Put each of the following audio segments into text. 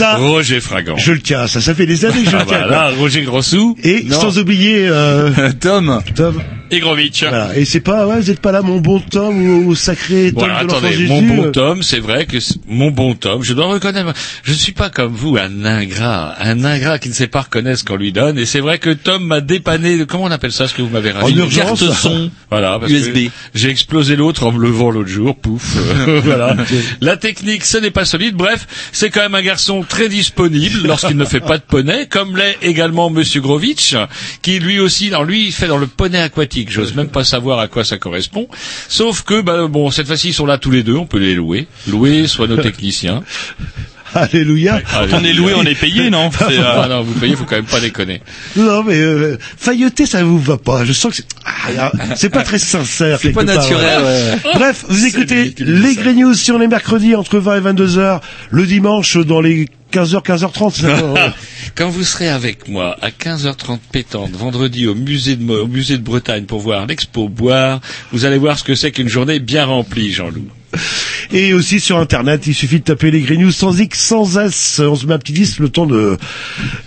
Ça, Roger Fragant. je le tiens. Ça, ça fait des années que je Ah le tiens. bah là, Roger Grossou. Et Non. sans oublier euh, Tom Tom. Igrovitch. Voilà. Et c'est pas, ouais, vous êtes pas là, mon bon Tom ou, ou sacré Tom Voilà, de attendez, Jésus. mon bon euh, Tom, c'est vrai que mon bon Tom, je dois reconnaître, je ne suis pas comme vous, un ingrat, un ingrat qui ne sait pas reconnaître ce qu'on lui donne, et c'est vrai que Tom m'a dépanné, comment on appelle ça, ce que vous m'avez raconté En urgence. Carte son. Voilà, parce USB. que j'ai explosé l'autre en me levant l'autre jour, pouf, euh, voilà. La technique, ce n'est pas solide, bref, c'est quand même un garçon très disponible lorsqu'il ne fait pas de poney, comme l'est également Monsieur Grovitch, qui lui aussi, alors lui, il fait dans le poney aquatique, j'ose même pas savoir à quoi ça correspond, sauf que, bah, bon, cette fois-ci, ils sont là tous les deux, on peut les louer, louer soit nos techniciens. Alléluia. Allez. On est loué, on est payé, non C'est, euh, Ah non, vous payez, faut quand même pas déconner. Non, mais euh, failloter, ça vous va pas. Je sens que c'est, ah, pas très sincère. C'est pas naturel, ouais. ouais. Bref, vous écoutez les. Grey News sur les mercredis entre 20 et 22 heures, le dimanche dans les 15h, 15h30. c'est ça, ouais. Quand vous serez avec moi à 15h30 pétante vendredi au musée de, Mo- au musée de Bretagne pour voir l'expo boire, vous allez voir ce que c'est qu'une journée bien remplie, Jean-Loup. Et aussi sur Internet, il suffit de taper les Grey News sans X, sans S. On se met un petit disque le temps de,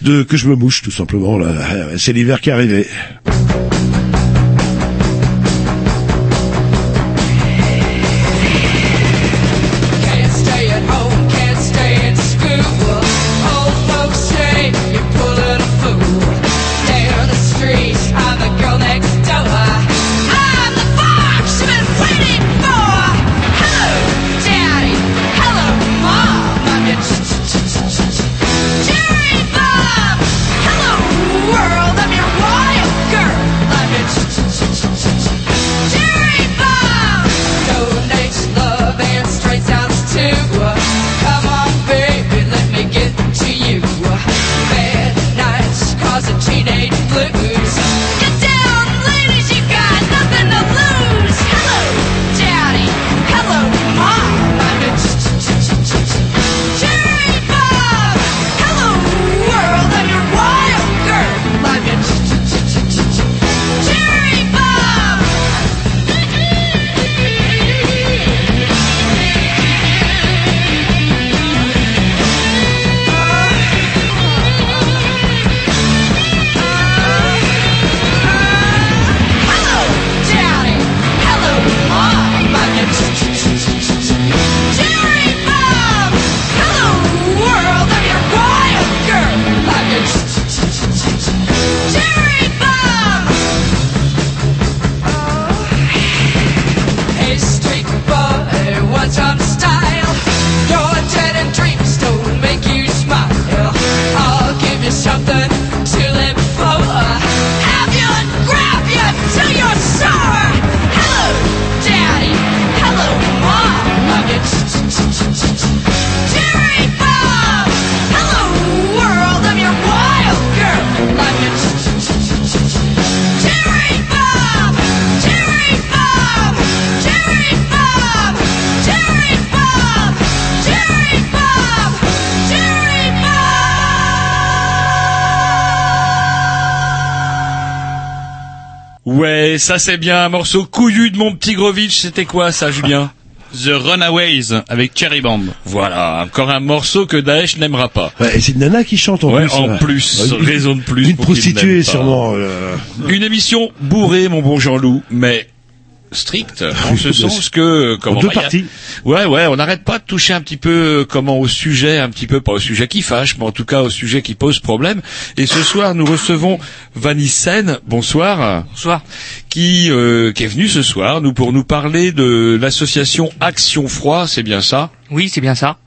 de que je me mouche, tout simplement. Là, c'est l'hiver qui est arrivé. Ça c'est bien un morceau couillu de mon petit Grovitch. C'était quoi ça, Julien? The Runaways avec Cherry Bomb. Voilà, encore un morceau que Daesh n'aimera pas. Ouais, et c'est une nana qui chante en Ouais, plus. en euh, plus, une- raison de plus. Une prostituée sûrement. euh, Une émission bourrée, mon bon Jean-Loup, mais stricte, en ce sens que euh, comment deux parties. Ouais, ouais, on n'arrête pas de toucher un petit peu euh, comment au sujet, un petit peu pas au sujet qui fâche, mais en tout cas au sujet qui pose problème. Et ce soir, nous recevons Vanissène. Bonsoir. Bonsoir. Qui euh, qui est venu ce soir, nous pour nous parler de l'association Action Froid, c'est bien ça? Oui, c'est bien ça.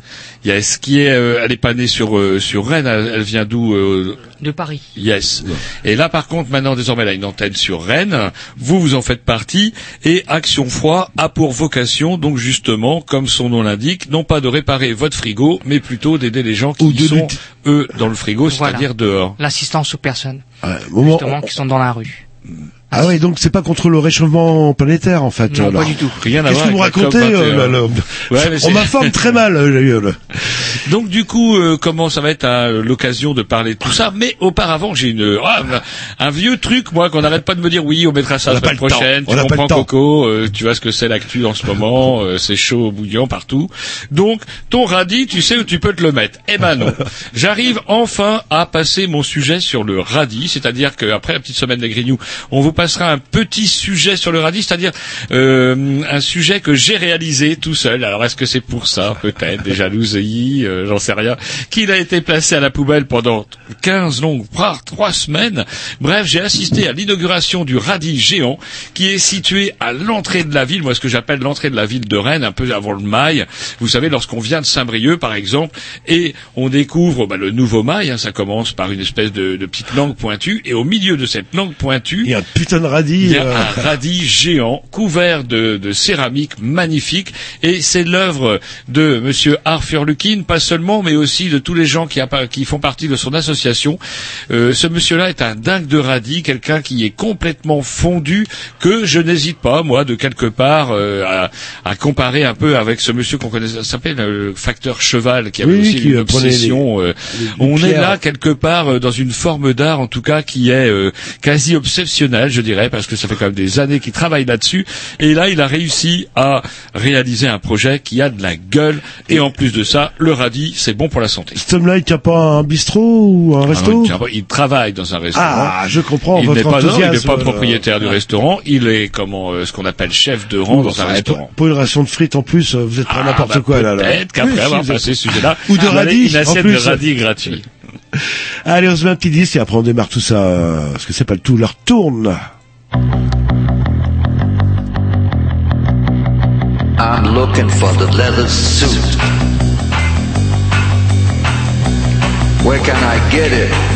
Yes, qui est, euh, elle est pas née sur euh, sur Rennes, elle, elle vient d'où euh, De Paris. Yes. Et là, par contre, maintenant, désormais, elle a une antenne sur Rennes. Vous, vous en faites partie. Et Action Froid a pour vocation, donc justement, comme son nom l'indique, non pas de réparer votre frigo, mais plutôt d'aider les gens qui Ou de sont, eux, dans le frigo, Voilà. c'est-à-dire dehors. L'assistance aux personnes, ouais, justement, qui sont dans la rue. Ah oui, donc c'est pas contre le réchauffement planétaire en fait. Non, alors. pas du tout. Rien à Qu'est-ce voir que vous racontez COP21? euh, là, là Ouais, On m'informe très mal. euh, là. Donc du coup, euh, comment ça va être euh, l'occasion de parler de tout ça? Mais auparavant, j'ai une ah, un vieux truc moi qu'on n'arrête pas de me dire oui, on mettra ça On la semaine prochaine. On Tu le comprends. Coco euh, Tu vois ce que c'est l'actu en ce moment euh, C'est chaud, bouillant partout. Donc ton radis, tu sais où tu peux te le mettre Eh ben non. J'arrive enfin à passer mon sujet sur le radis, c'est-à-dire qu'après la petite semaine des Grignoux, on vous passera un petit sujet sur le radis, c'est-à-dire euh, un sujet que j'ai réalisé tout seul. Alors est-ce que c'est pour ça Peut-être des jalousies, euh, j'en sais rien. Qu'il a été placé à la poubelle pendant 15 longues, voire 3 semaines. Bref, j'ai assisté à l'inauguration du radis géant qui est situé à l'entrée de la ville, moi ce que j'appelle l'entrée de la ville de Rennes, un peu avant le mail. Vous savez, lorsqu'on vient de Saint-Brieuc par exemple, et on découvre bah, le nouveau mail, hein, ça commence par une espèce de, petite langue pointue, et au milieu de cette langue pointue, il y a euh, un radis géant couvert de, de céramique magnifique et c'est l'œuvre de Monsieur Arthur Lukin, pas seulement, mais aussi de tous les gens qui, qui font partie de son association. Euh, ce monsieur-là est un dingue de radis, quelqu'un qui est complètement fondu, que je n'hésite pas, moi, de quelque part, euh, à, à comparer un peu avec ce monsieur qu'on connaît, ça s'appelle euh, le facteur cheval, qui avait Oui, aussi qui, une euh, obsession. les on est là quelque part dans une forme d'art, en tout cas, qui est euh, quasi obsessionnelle, je dirais, parce que ça fait quand même des années qu'il travaille là-dessus. Et là, il a réussi à réaliser un projet qui a de la gueule. Et en plus de ça, le radis, c'est bon pour la santé. Cet homme-là, il tient pas un bistrot ou un Ah resto non, il, travaille dans un restaurant. Ah, je comprends il n'est pas, non, il n'est enthousiasme. pas euh, propriétaire du ouais. restaurant. Il est comment euh, ce qu'on appelle chef de rang dans un restaurant. Pour, une ration de frites en plus, euh, vous êtes pas Ah, n'importe bah, quoi là. là. Peut-être qu'après Oui, avoir passé ce sujet-là, Ou de radis, une en assiette plus. de radis gratuit. Allez, on se met un petit disque et après on démarre tout ça, euh, parce que c'est pas le tout, leur tourne. I'm looking for the leather suit. Where can I get it?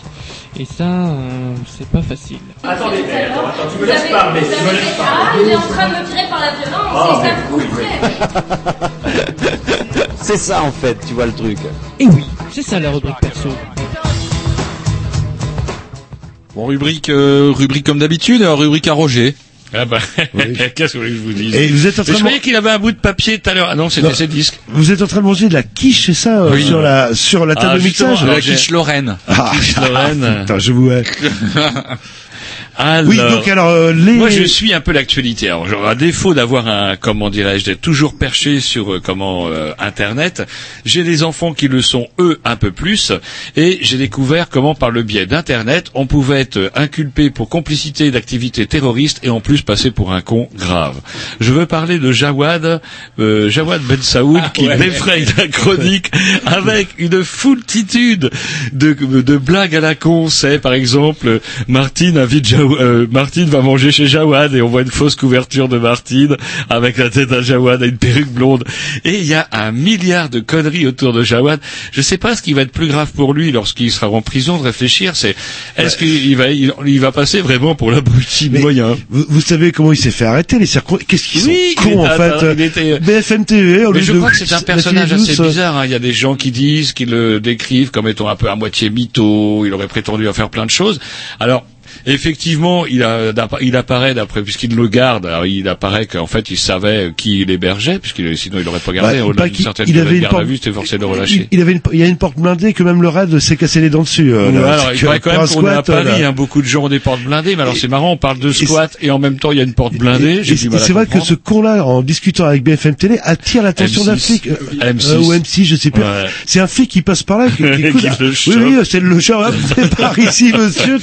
Et ça, euh, c'est pas facile. Attendez, attends, attends, tu me laisses parler, tu me laisses Ah, parler. il est en train de me tirer par la violence, Ah, c'est ça vous comprenez C'est ça en fait, tu vois le truc. Et oui, c'est ça la rubrique perso. Bon, rubrique, euh, rubrique comme d'habitude, euh, rubrique à Roger. Ah bah, qu'est-ce que vous voulez que je vous dise Et vous êtes en train Mais Je de- croyais qu'il avait un bout de papier tout à l'heure. Ah non, c'était ses disques. Vous êtes en train de manger de la quiche, c'est ça, euh, Oui. sur la sur la table Ah, de mixage alors La quiche Lorraine. Ah, quiche Lorraine. putain, je vous. Alors, Oui, donc alors euh, les. Moi, je suis un peu l'actualité. Alors, genre, à défaut d'avoir un, comment dirais-je, d'être toujours perché sur euh, comment euh, Internet, j'ai des enfants qui le sont eux un peu plus, et j'ai découvert comment par le biais d'Internet, on pouvait être euh, inculpé pour complicité d'activités terroristes et en plus passer pour un con grave. Je veux parler de Jawad, euh, Jawad Ben Saoud, qui ouais. défraye la chronique avec une foultitude de, de blagues à la con. C'est par exemple Martine invite Jaw- euh, Martine va manger chez Jawad et on voit une fausse couverture de Martine avec la tête à Jawad et une perruque blonde. Et il y a un milliard de conneries autour de Jawad. Je sais pas ce qui va être plus grave pour lui lorsqu'il sera en prison de réfléchir. C'est est-ce qu'il va il, il va passer vraiment pour l'abruti moyen Vous, vous savez comment il s'est fait arrêter les circon... Qu'est-ce qu'ils Oui, sont cons en fait euh, était- BFM TV au Mais je de crois que c'est un personnage assez douce, euh, bizarre. hein. Il y a des gens qui disent, qui le décrivent comme étant un peu à moitié mytho. Il aurait prétendu à faire plein de choses. Alors. Effectivement, il, a, il apparaît d'après puisqu'il le garde. alors, il apparaît qu'en fait, il savait qui il hébergeait, puisqu'il sinon il l'aurait pas gardé. Ouais, Au-delà d'une certaine il avait de une garde à porte- vue, c'était forcé de il, relâcher. il avait une, il y a une porte blindée que même le raid s'est cassé les dents dessus. euh, là. alors, il paraît quand même qu'on à euh, Paris, là. hein, beaucoup de gens ont des portes blindées, mais alors c'est marrant, on parle de squat et en même temps il y a une porte blindée. C'est vrai que ce con-là, en discutant avec BFM Télé, attire l'attention d'un M6. flic. euh, M6. euh, ou M6, je sais plus. Ouais. C'est un flic qui passe par là, qui, qui Qui oui, oui, c'est le chat. hop, C'est par ici, monsieur.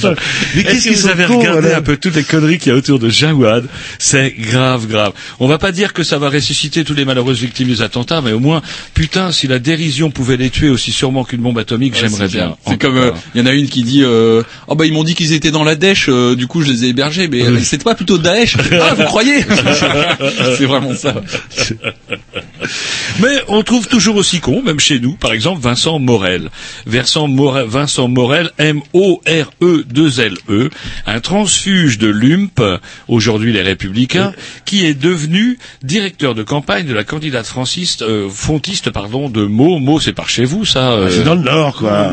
Mais Est-ce qu'est-ce que vous avez regardé voilà. un peu toutes les conneries qu'il y a autour de Jawad C'est grave, grave. On va pas dire que ça va ressusciter tous les malheureuses victimes des attentats, mais au moins, putain, si la dérision pouvait les tuer aussi sûrement qu'une bombe atomique, Ouais, j'aimerais bien. C'est comme, euh, il y en a une qui dit, euh, oh bah ils m'ont dit qu'ils étaient dans la Daesh, euh, du coup je les ai hébergés, mais euh, c'était pas plutôt Daesh Ah, vous croyez? C'est vraiment ça. Mais on trouve toujours aussi con, même chez nous, par exemple Vincent Morel. Vincent Morel, Vincent Morel M-O-R-E-2-L-E, un transfuge de l'UMP, aujourd'hui les Républicains, qui est devenu directeur de campagne de la candidate franciste, euh, fontiste, pardon, de Meaux. Meaux, c'est par chez vous, ça euh, C'est dans le Nord, quoi.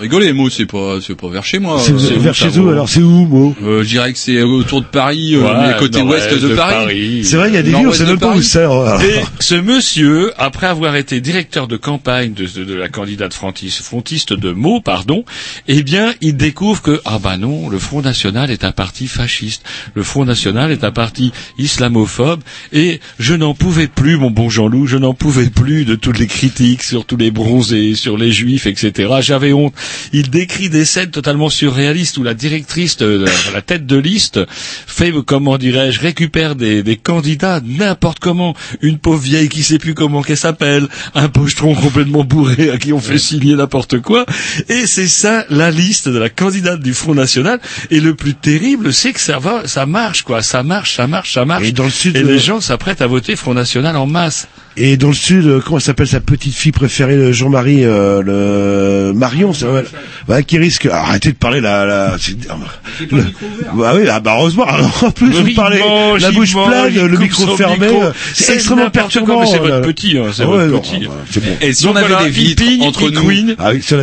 Rigolez, moi c'est pas, c'est pas vers chez moi. C'est Euh, vers chez vous, alors c'est où, moi euh, je dirais que c'est autour de Paris, euh, mais côté ouest de, Paris. C'est vrai, il y a des villes, on sait de même pas où Paris. c'est. alors. Et ce monsieur, après avoir été directeur de campagne de, de- de la candidate frontiste, frontiste de Meaux, pardon, eh bien, il découvre que, ah bah non, le Front National est un parti fasciste. Le Front National est un parti islamophobe. Et je n'en pouvais plus, mon bon Jean-Loup, je n'en pouvais plus de toutes les critiques sur tous les bronzés, sur les juifs, etc. J'avais honte. Il décrit des scènes totalement surréalistes où la directrice, de, la tête de liste, fait, comment dirais-je, récupère des, des candidats n'importe comment. Une pauvre vieille qui sait plus comment qu'elle s'appelle, un pochetron complètement bourré à qui on fait signer n'importe quoi. Et c'est ça la liste de la candidate du Front National. Et le plus terrible, c'est que ça va, ça marche, quoi. Ça marche, ça marche, ça marche. Et dans le sud, Et les gens s'apprêtent à voter Front National en masse. Et dans le sud, euh, comment elle s'appelle sa petite fille préférée, Jean-Marie, euh, le Marion, c'est vrai, ouais, qui risque. Arrêtez de parler la. la c'est- le- Bah oui, ah, bah heureusement. alors, en plus, vous parlez mange, la bouche pleine, le micro fermé. micro. euh, C'est C'est extrêmement perturbant. mais c'est euh, votre là. petit, hein, c'est Ah votre ouais, petit. bah, C'est bon. Et si Donc on avait voilà, des vitres entre nous, Queen, Ah oui, ça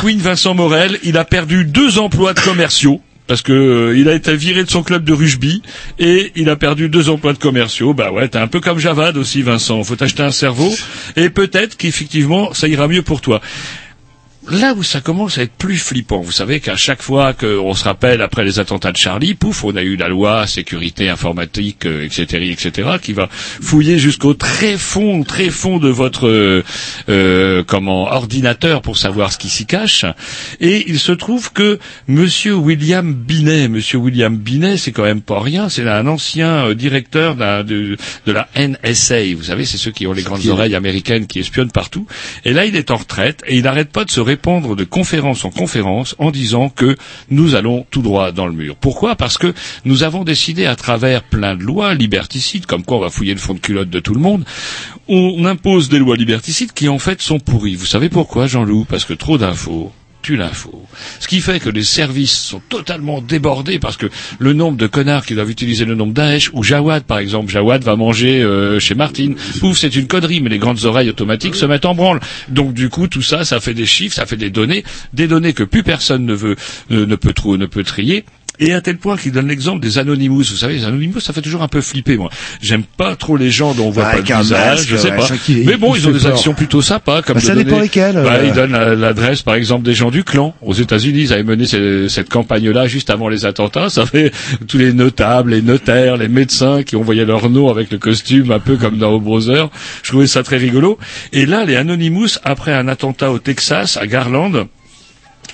Queen Vincent Morel, il a perdu deux emplois de commerciaux. Parce que euh, il a été viré de son club de rugby et il a perdu deux emplois de commerciaux. Bah ouais, t'es un peu comme Javad aussi, Vincent. Faut t'acheter un cerveau et peut-être qu'effectivement ça ira mieux pour toi. Là où ça commence à être plus flippant, vous savez qu'à chaque fois qu'on se rappelle après les attentats de Charlie, pouf, on a eu la loi sécurité informatique, euh, etc., etc., qui va fouiller jusqu'au très fond, très fond de votre euh, euh, comment ordinateur pour savoir ce qui s'y cache. Et il se trouve que Monsieur William Binet, Monsieur William Binet, c'est quand même pas rien, c'est un ancien euh, directeur de, de la NSA. Vous savez, c'est ceux qui ont les grandes oreilles américaines qui espionnent partout. Et là, il est en retraite et il n'arrête pas de se répandre de conférence en conférence en disant que nous allons tout droit dans le mur. Pourquoi? Parce que nous avons décidé à travers plein de lois liberticides, comme quoi on va fouiller le fond de culotte de tout le monde, on impose des lois liberticides qui en fait sont pourries. Vous savez pourquoi, Jean-Loup? Parce que trop d'infos Ce qui fait que les services sont totalement débordés parce que le nombre de connards qui doivent utiliser le nom Daesh ou Jawad par exemple, Jawad va manger euh, chez Martine. Pouf, c'est une connerie, mais les grandes oreilles automatiques se mettent en branle. Donc du coup, tout ça, ça fait des chiffres, ça fait des données, des données que plus personne ne veut, euh, ne peut ne peut trier. Et à tel point qu'il donne l'exemple des Anonymous. Vous savez, les Anonymous, ça fait toujours un peu flipper, moi. J'aime pas trop les gens dont on voit pas le visage, masque, je sais ouais, pas. Mais bon, ils ont des peur. actions plutôt sympas, comme Bah, de ça dépend donner- lesquels, Bah, euh. ils donnent la- l'adresse, par exemple, des gens du clan. Aux États-Unis, ils avaient mené ce- cette campagne-là juste avant les attentats. Ça fait tous les notables, les notaires, les médecins qui envoyaient leur nom avec le costume, un peu comme dans O Brother. Je trouvais ça très rigolo. Et là, les Anonymous, après un attentat au Texas, à Garland,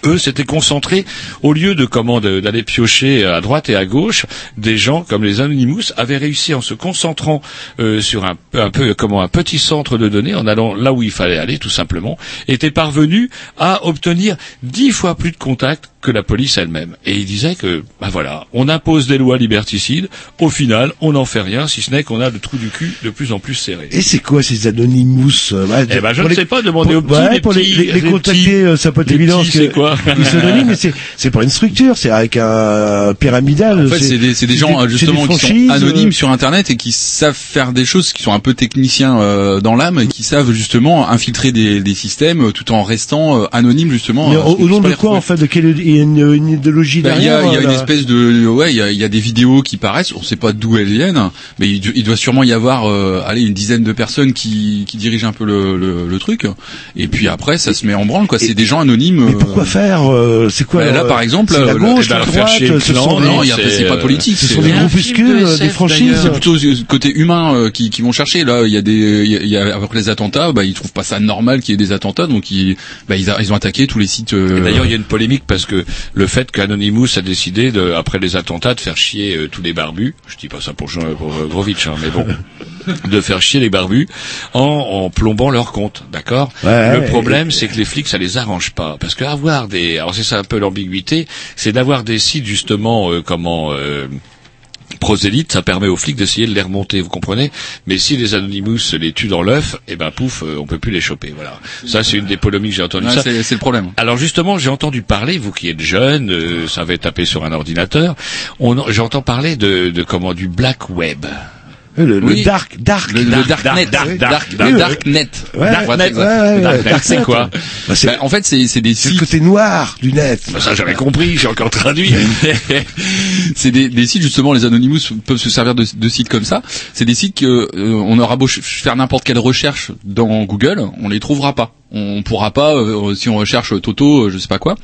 eux s'étaient concentrés au lieu de comment de- d'aller piocher à droite et à gauche des gens comme les Anonymous avaient réussi en se concentrant euh, sur un peu comment un petit centre de données en allant là où il fallait aller tout simplement étaient parvenus à obtenir dix fois plus de contacts que la police elle-même et il disait que bah voilà on impose des lois liberticides au final on n'en fait rien si ce n'est qu'on a le trou du cul de plus en plus serré Et c'est quoi ces Anonymous euh, Eh ben, je ne les- sais pas, demandez pour- aux petits, ouais, les pour les, petits, les- les les contacter, petits. euh, ça peut être évident. c'est quoi Ils mais c'est c'est pas une structure, c'est avec un pyramidal. En fait, c'est des, c'est des gens euh, justement des qui sont anonymes euh, sur Internet et qui savent faire des choses qui sont un peu techniciens euh, dans l'âme et qui savent justement infiltrer des, des systèmes euh, tout en restant euh, anonymes justement. Mais euh, au, nom de quoi en fait De quelle il y a une, une idéologie Bah, Il y a, derrière il y a une espèce de ouais il y a, il y a des vidéos qui paraissent. On sait pas d'où elles viennent mais il, il doit sûrement y avoir euh, allez une dizaine de personnes qui, qui dirigent un peu le, le, le truc. Et puis après ça se met en branle quoi. C'est des gens anonymes Mais euh, pourquoi faire euh, C'est quoi bah, là par exemple la euh, gauche, eh ben, la faire droite, ce clan, sont des- non, il y a- c'est, pas euh, politique ce c'est- sont des groupuscules, de des franchises. c'est plutôt ce côté humain euh, qui, qui vont chercher. Là il y a des il y a- il y a après les attentats bah ils trouvent pas ça normal qu'il y ait des attentats donc ils bah ils, a- ils ont attaqué tous les sites euh, D'ailleurs, il y a une polémique parce que le fait qu'Anonymous a décidé, de, après les attentats, de faire chier euh, tous les barbus, je dis pas ça pour, Jean, pour euh, Grovitch, hein, mais bon, de faire chier les barbus en, en plombant leur compte, d'accord? Ouais, Le ouais, problème, c'est que les flics, ça les arrange pas, parce que avoir des, alors c'est ça un peu l'ambiguïté, c'est d'avoir des sites justement, euh, comment. Prosélytes, ça permet aux flics d'essayer de les remonter, vous comprenez? Mais si les Anonymous les tuent dans l'œuf, eh ben pouf, euh, on peut plus les choper. Voilà. Ça, c'est une des polémiques j'ai entendu ouais, ça. c'est le problème Alors justement, j'ai entendu parler, vous qui êtes jeune, euh, ça va taper sur un ordinateur, on- j'entends parler de, de comment du black web. Le, le Oui. dark, dark, le, le dark, darknet dark, dark, dark- dark. le darknet Darknet, Le c'est quoi Bah, Bah, en fait c'est c'est des c'est le sites côté noir du net. Bah, Ça j'avais compris, j'ai encore traduit. c'est des, des sites justement les Anonymous peuvent se servir de, de sites comme ça c'est des sites que euh, on aura beau faire n'importe quelle recherche dans Google on les trouvera pas on pourra pas euh, si on recherche Toto euh, je sais pas quoi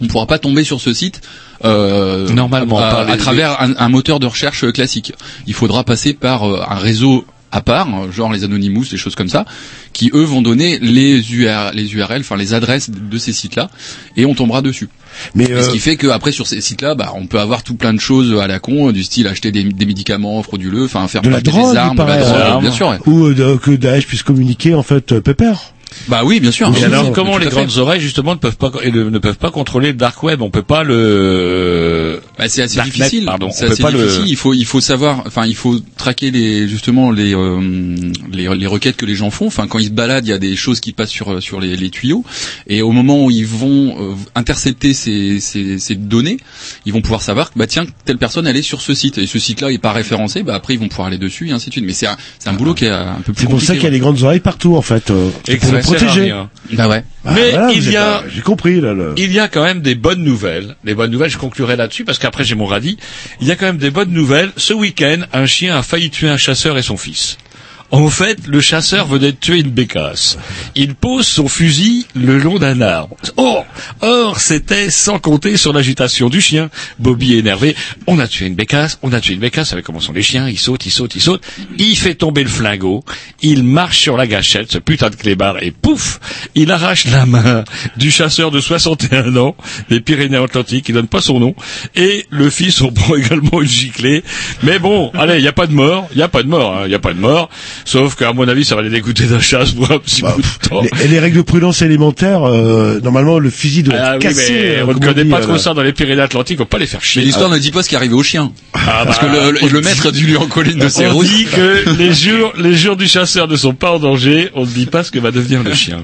on pourra pas tomber sur ce site euh, Normalement, à, par les- à travers un, un moteur de recherche euh, classique il faudra passer par euh, un réseau à part, euh, genre les Anonymous, des choses comme ça, qui eux vont donner les URL, les URL, enfin les adresses de ces sites-là, et on tombera dessus. Mais Et ce euh, qui fait qu'après sur ces sites-là, bah, on peut avoir tout plein de choses à la con, du style acheter des, des médicaments frauduleux, enfin faire de la drogue, des armes, il de la paraît, drogue, euh, bien sûr. ouais. ou euh, que Daesh puisse communiquer en fait euh, pépère. Bah oui, bien sûr. Et alors, comment les grandes oreilles justement ne peuvent pas le- ne peuvent pas contrôler le dark web? On peut pas le. Bah, c'est assez difficile. pardon. C'est assez pas le- difficile. Il faut, il faut savoir, enfin, il faut traquer les, justement, les, euh, les, les requêtes que les gens font. Enfin, quand ils se baladent, il y a des choses qui passent sur, sur les, les tuyaux. Et au moment où ils vont euh, intercepter ces, ces, ces données, ils vont pouvoir savoir que, bah, tiens, telle personne, elle est sur ce site. Et ce site-là est pas référencé, bah, après, ils vont pouvoir aller dessus, et ainsi de suite. Mais c'est un, c'est un boulot qui est un peu plus C'est pour ça qu'il y a les grandes oreilles partout en fait. euh, Protéger. rien. Bah ouais. Ah, Mais voilà, il y a- pas- J'ai compris là. Le... Il y a quand même des bonnes nouvelles. Les bonnes nouvelles, je conclurai là-dessus parce qu'après j'ai mon radis. Il y a quand même des bonnes nouvelles. Ce week-end, un chien a failli tuer un chasseur et son fils. En fait, le chasseur venait de tuer une bécasse. Il pose son fusil le long d'un arbre. Or, or, c'était sans compter sur l'agitation du chien. Bobby énervé. On a tué une bécasse, on a tué une bécasse. Vous savez comment sont les chiens Ils sautent, ils sautent, ils sautent. Il fait tomber le flingot. Il marche sur la gâchette, ce putain de clébard, et pouf Il arrache la main du chasseur de 61 ans des Pyrénées-Atlantiques. Il donne pas son nom. Et le fils en prend également une giclée. Mais bon, allez, il n'y a pas de mort. Il n'y a pas de mort. hein, Il n'y a pas de mort. Sauf qu'à mon avis, ça va les dégoûter d'un chasse pour un petit bout de temps. Les, et les règles de prudence élémentaires, euh, normalement, le fusil doit Ah être oui, cassé. mais euh, on ne connaît dit, pas euh, trop ça dans les Pyrénées-Atlantiques, on va pas les faire chier. Mais l'histoire ne dit pas ce qui est arrivé au chien. Parce que bah, le, le- le maître a dû lui en coller une de ses on dit que les jours, les jours du chasseur ne sont pas en danger, on ne dit pas ce que va devenir le chien.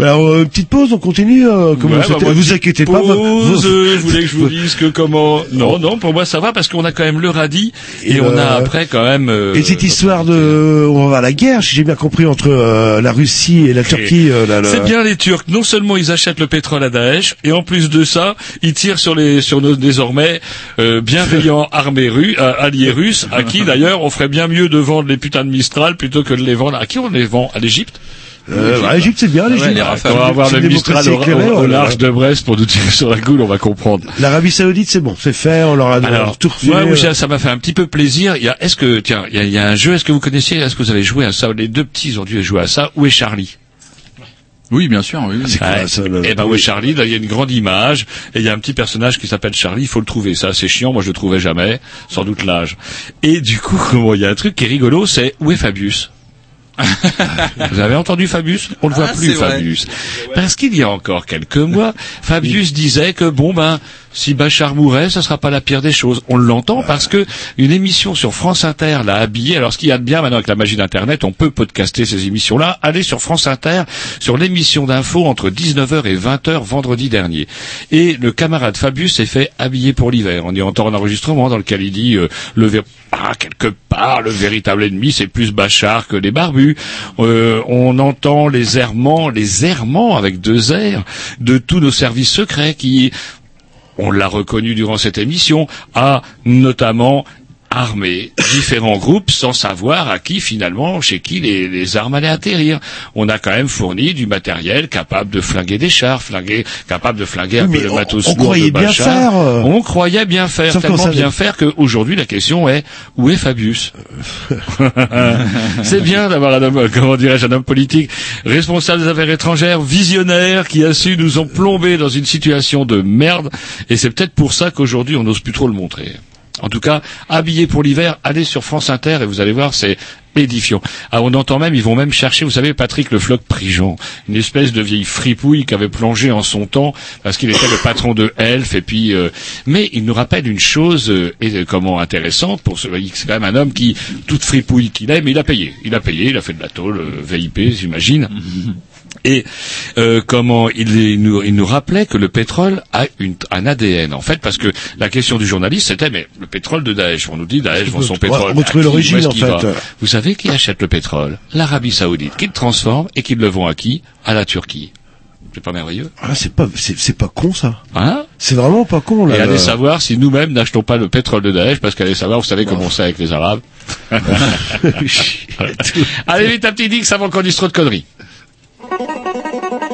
Alors, euh, petite pause, on continue. euh, comment Ouais, bah, moi, vous inquiétez pas. pause, vous- euh, je voulais que je vous dise que comment... Non, non, pour moi ça va parce qu'on a quand même le radis et, Et, on a euh, après quand même... euh, Et cette histoire de, on va voir la guerre, si j'ai bien compris, entre euh, la Russie et la Turquie. la- C'est bien les Turcs. Non seulement ils achètent le pétrole à Daesh, et en plus de ça, ils tirent sur les sur nos désormais euh, bienveillants armées russes, euh, alliés russes, à qui d'ailleurs on ferait bien mieux de vendre les putains de Mistral plutôt que de les vendre. À qui on les vend? À l'Égypte? Euh, bah, l'Égypte, c'est bien, l'Égypte. Quand on va avoir C'est le Mistral au, large de Brest pour nous tirer sur la goule, on va comprendre. L'Arabie Saoudite, c'est bon, c'est fait, on leur a Alors, tout refilé, moi, euh. Ça m'a fait un petit peu plaisir. Il y a, est-ce que, tiens, il y a, il y a un jeu, est-ce que vous connaissiez, est-ce que vous avez joué à ça? Les deux petits ils ont dû jouer à ça. Où est Charlie? Oui, bien sûr. Oui, oui. Ouais. Eh ben où est Charlie? Là, il y a une grande image et il y a un petit personnage qui s'appelle Charlie. Il faut le trouver. Ça, c'est chiant. Moi, je le trouvais jamais. Sans doute l'âge. Et du coup, il y a un truc qui est rigolo, c'est où est Fabius? Vous avez entendu Fabius On ne voit Ah, plus. Fabius. Parce qu'il y a encore quelques mois, Fabius disait que bon ben si Bachar mourait, ça sera pas la pire des choses. On l'entend parce que une émission sur France Inter l'a habillé. Alors ce qu'il y a de bien maintenant avec la magie d'Internet, on peut podcaster ces émissions-là. Allez sur France Inter, sur l'émission d'info entre 19h et 20h vendredi dernier. Et le camarade Fabius s'est fait habiller pour l'hiver. On y entend un enregistrement dans lequel il dit euh, le ver- ah, quelque part le véritable ennemi c'est plus Bachar que les barbus. Euh, on entend les errements, les errements avec deux R de tous nos services secrets qui on l'a reconnu durant cette émission, a notamment armé différents groupes sans savoir à qui finalement, chez qui les, les armes allaient atterrir. On a quand même fourni du matériel capable de flinguer des chars, flinguer, capable de flinguer un Oui, peu le on- matos on lourd de croyait bien Bachar. faire, euh. On croyait bien faire, Sauf tellement savait- bien faire qu'aujourd'hui la question est où est Fabius C'est bien d'avoir un homme, comment dirais-je, un homme politique responsable des affaires étrangères, visionnaire, qui a su nous en plomber dans une situation de merde. Et c'est peut-être pour ça qu'aujourd'hui on n'ose plus trop le montrer. En tout cas, habillé pour l'hiver, allez sur France Inter et vous allez voir, c'est édifiant. Ah, on entend même, ils vont même chercher, vous savez, Patrick le Floc Prigent, une espèce de vieille fripouille qui avait plongé en son temps parce qu'il était le patron de Elf et puis, euh, mais il nous rappelle une chose euh, et, comment intéressante pour ce, c'est quand même un homme qui, toute fripouille qu'il est, mais il a payé, il a payé, il a fait de la tôle, euh, VIP, j'imagine. Et euh, comment il, il nous, il nous rappelait que le pétrole a une, un ADN en fait parce que la question du journaliste c'était mais le pétrole de Daesh on nous dit Daesh vend son pétrole retrouver l'origine, en fait. va vous savez qui achète le pétrole? l'Arabie Saoudite qui le transforme et qui le vend à qui? À la Turquie. C'est pas merveilleux? Ah, c'est pas, c'est, c'est pas con ça. hein? C'est vraiment pas con là. et allez savoir si nous-mêmes n'achetons pas le pétrole de Daesh parce qu'allez savoir vous savez comment sait avec les Arabes. Allez vite un petit Dix avant qu'on dise trop de conneries ハハハハ!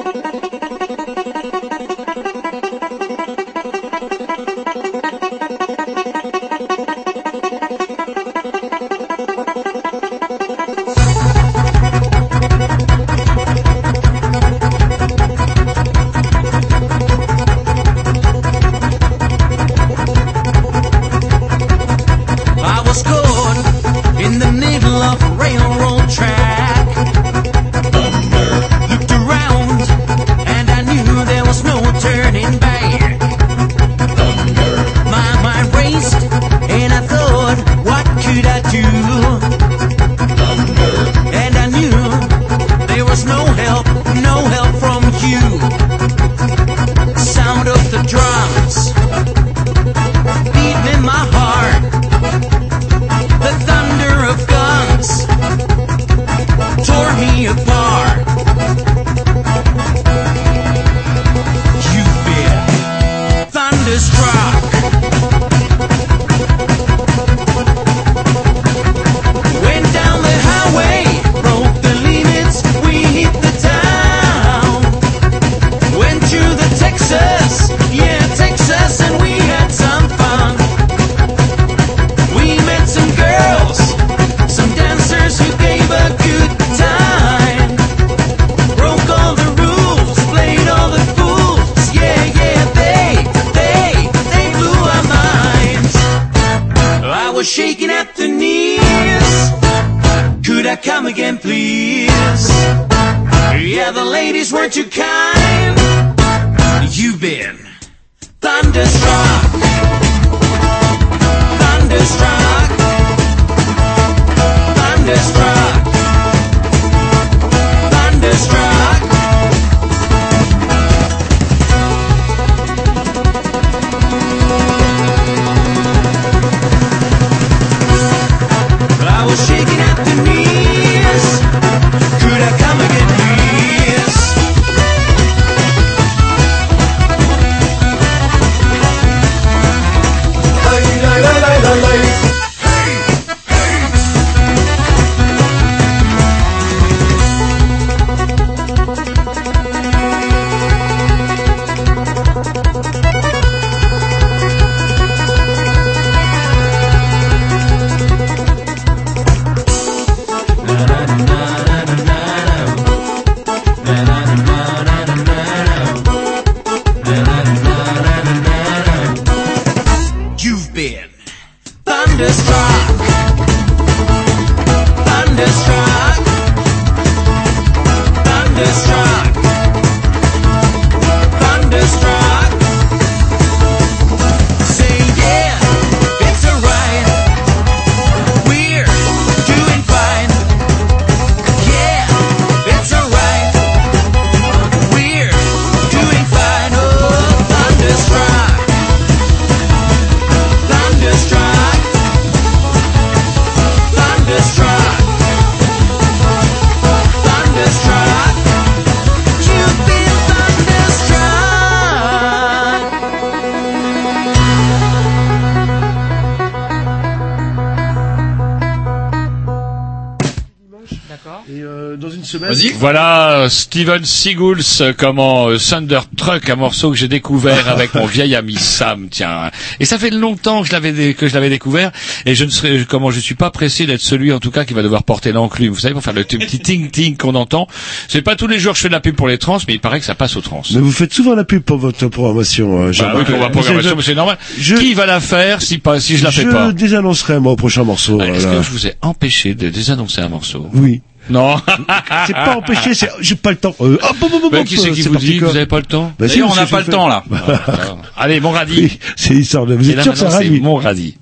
Steven Seagulls, euh, comment euh, Thunder Truck, un morceau que j'ai découvert avec mon vieil ami Sam, tiens. Et ça fait longtemps que je l'avais que je l'avais découvert et je ne serais comment je suis pas pressé d'être celui en tout cas qui va devoir porter l'enclume. Vous savez pour faire le petit ting ting qu'on entend. C'est pas tous les jours que je fais de la pub pour les trans, mais il paraît que ça passe aux trans. Mais vous faites souvent la pub pour votre programmation, euh, Bah oui, pour ma programmation, mais c'est normal. Qui va la faire si pas si je la fais je pas? désannoncerai moi au prochain morceau. Ah, Est-ce que je vous ai empêché de désannoncer un morceau? Oui. Non. c'est pas empêché, c'est j'ai pas le temps. Euh, hop, hop, hop, Ben, hop, qui c'est qui c'est vous dit que vous avez pas le temps Bah, si, on n'a pas le temps là. Allez, mon radis. Oui, c'est l'histoire de. Vous êtes sûr que c'est ravi mon radis.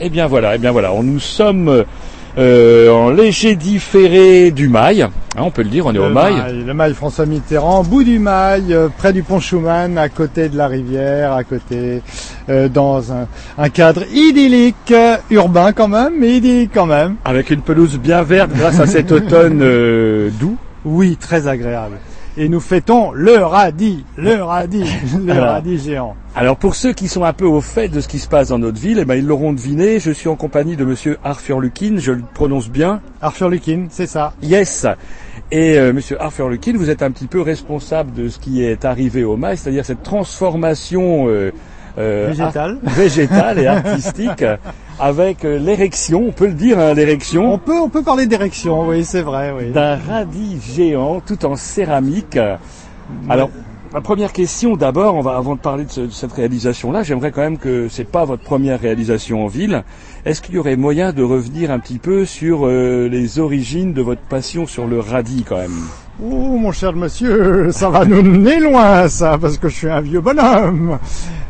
Eh bien voilà, eh bien voilà, on nous sommes euh, en léger différé du Mail, hein, on peut le dire, on est au Mail. Mail, le Mail François Mitterrand, bout du Mail, euh, près du pont Schumann, à côté de la rivière, à côté, euh, dans un, un cadre idyllique, euh, urbain quand même, mais idyllique quand même. Avec une pelouse bien verte grâce à cet automne euh, doux. Oui, très agréable. Et nous fêtons le radis, le radis, le Alors. radis géant. Alors pour ceux qui sont un peu au fait de ce qui se passe dans notre ville, eh ben, ils l'auront deviné, je suis en compagnie de monsieur Arthur Lukin, je le prononce bien. Arthur Lukin, c'est ça. Yes. Et euh, monsieur Arthur Lukin, vous êtes un petit peu responsable de ce qui est arrivé au Mail, c'est-à-dire cette transformation euh, euh, végétale et artistique avec euh, l'érection, on peut le dire, hein, l'érection. On peut, on peut parler d'érection, oui, c'est vrai, oui. D'un radis géant tout en céramique. Alors, ma première question d'abord, on va avant de parler de, ce- de cette réalisation-là, j'aimerais quand même que c'est pas votre première réalisation en ville. Est-ce qu'il y aurait moyen de revenir un petit peu sur euh, les origines de votre passion sur le radis quand même? Oh, mon cher monsieur, ça va nous mener loin, ça, parce que je suis un vieux bonhomme.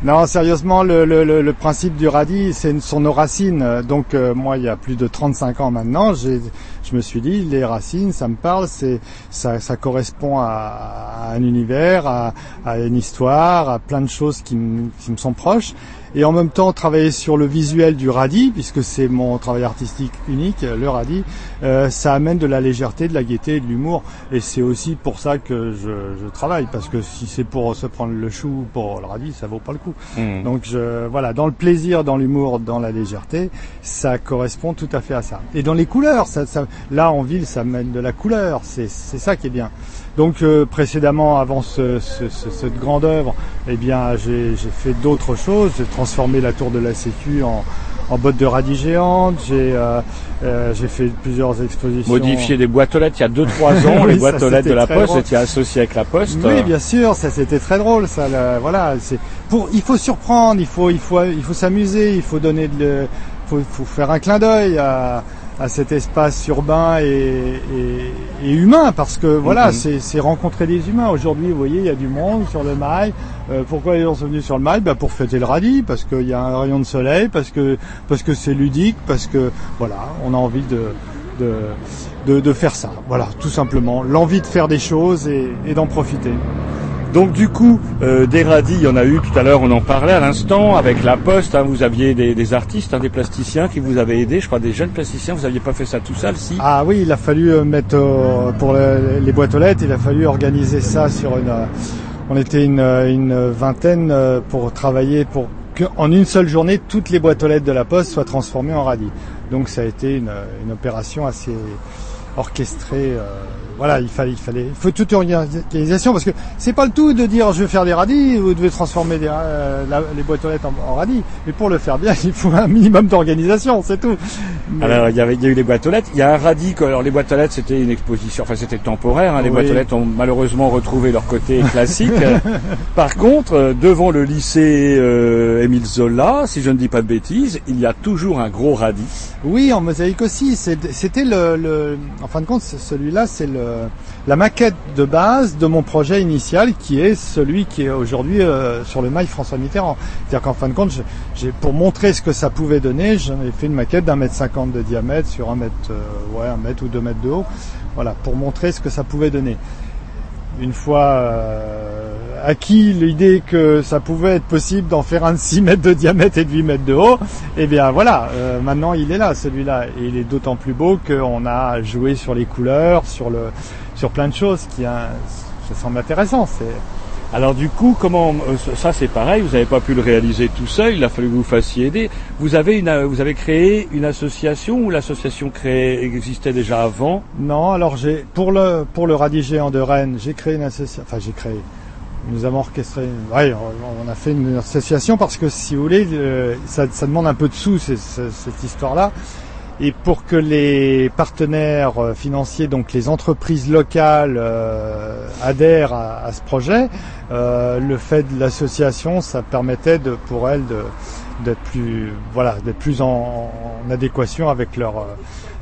Non, sérieusement, le, le, principe du radis, c'est sont nos racines. Donc, euh, moi, il y a plus de 35 ans maintenant, j'ai, je me suis dit, les racines, ça me parle, c'est, ça, correspond à, à un univers, à, à une histoire, à plein de choses qui, me- qui me sont proches. Et en même temps, travailler sur le visuel du radis, puisque c'est mon travail artistique unique, le radis, euh, ça amène de la légèreté, de la gaieté et de l'humour. Et c'est aussi pour ça que je, je travaille, parce que si c'est pour se prendre le chou pour le radis, ça vaut pas le coup. Mhm. Donc je, voilà, dans le plaisir, dans l'humour, dans la légèreté, ça correspond tout à fait à ça. Et dans les couleurs, ça, ça- là en ville, ça mène de la couleur. C'est ça qui est bien. Donc euh, précédemment, avant ce, ce- ce- cette grande œuvre, eh bien j'ai fait d'autres choses. J'ai transformé la tour de la Sécu en, en botte de radis géante. J'ai euh, euh, j'ai fait plusieurs expositions. Modifier des boîtes aux lettres il y a 2-3 ans, Oui, les boîtes aux lettres de la Poste étaient associées avec la Poste. Oui, bien sûr, ça c'était très drôle, ça. voilà, c'est pour. Il faut surprendre, il faut, il faut, il faut s'amuser, il faut donner de, faut faire un clin d'œil à, à cet espace urbain et, et- et humain parce que voilà, Mhm. c'est c'est rencontrer des humains. Aujourd'hui, vous voyez, il y a du monde sur le mail. Euh, pourquoi les gens sont venus sur le mail? Bah, Pour fêter le radis, parce qu'il y a un rayon de soleil, parce que parce que c'est ludique, parce que voilà, on a envie de de, de, de faire ça. Voilà, tout simplement. L'envie de faire des choses et, et d'en profiter. Donc du coup, euh, des radis, il y en a eu tout à l'heure, on en parlait à l'instant, avec la Poste, hein, vous aviez des, artistes, hein, des plasticiens qui vous avaient aidé, je crois des jeunes plasticiens, vous n'aviez pas fait ça tout seul, si? Ah oui, il a fallu euh, mettre euh, pour le- les boîtes aux lettres, il a fallu organiser ça sur une. on était une, vingtaine pour travailler pour que en une seule journée toutes les boîtes aux lettres de la Poste soient transformées en radis. Donc ça a été une opération assez orchestrée. Voilà, il fallait, il fallait, il faut toute organisation parce que c'est pas le tout de dire je vais faire des radis, vous devez transformer des, euh, la- les boîtes aux lettres en, en radis. Mais pour le faire bien, il faut un minimum d'organisation, c'est tout. Mais- Alors il y, avait, il y a eu les boîtes aux lettres, il y a un radis, alors les boîtes aux lettres c'était une exposition, enfin c'était temporaire, hein, les Oui. boîtes aux lettres ont malheureusement retrouvé leur côté classique. Par contre, euh, devant le lycée euh, Émile Zola, si je ne dis pas de bêtises, il y a toujours un gros radis. Oui, en mosaïque aussi. C'était le, le, en fin de compte, celui-là, c'est le, la maquette de base de mon projet initial, qui est celui qui est aujourd'hui euh, sur le mail François Mitterrand. C'est-à-dire qu'en fin de compte, j'ai, pour montrer ce que ça pouvait donner, j'en ai fait une maquette d'un mètre cinquante de diamètre sur un mètre, euh, ouais, un mètre ou deux mètres de haut. Voilà, pour montrer ce que ça pouvait donner. Une fois euh, acquis l'idée que ça pouvait être possible d'en faire un de 6 mètres de diamètre et de 8 mètres de haut, eh bien voilà, euh, maintenant il est là celui-là. Et il est d'autant plus beau qu'on a joué sur les couleurs, sur, le, sur plein de choses qui hein, ça semble intéressant. C'est... Alors du coup, comment euh, ça c'est pareil, vous n'avez pas pu le réaliser tout seul, il a fallu que vous fassiez aider. Vous avez une, vous avez créé une association ou l'association créée existait déjà avant? Non, alors j'ai pour le pour le radis géant de Rennes, j'ai créé une association. Enfin, j'ai créé. Nous avons orchestré. Ouais, on- a fait une association parce que si vous voulez, euh, ça, ça demande un peu de sous cette histoire-là. Et pour que les partenaires euh, financiers, donc les entreprises locales, euh, adhèrent à, à ce projet, euh, le fait de l'association, ça permettait de, pour elles d'être plus voilà d'être plus en, en adéquation avec leur euh,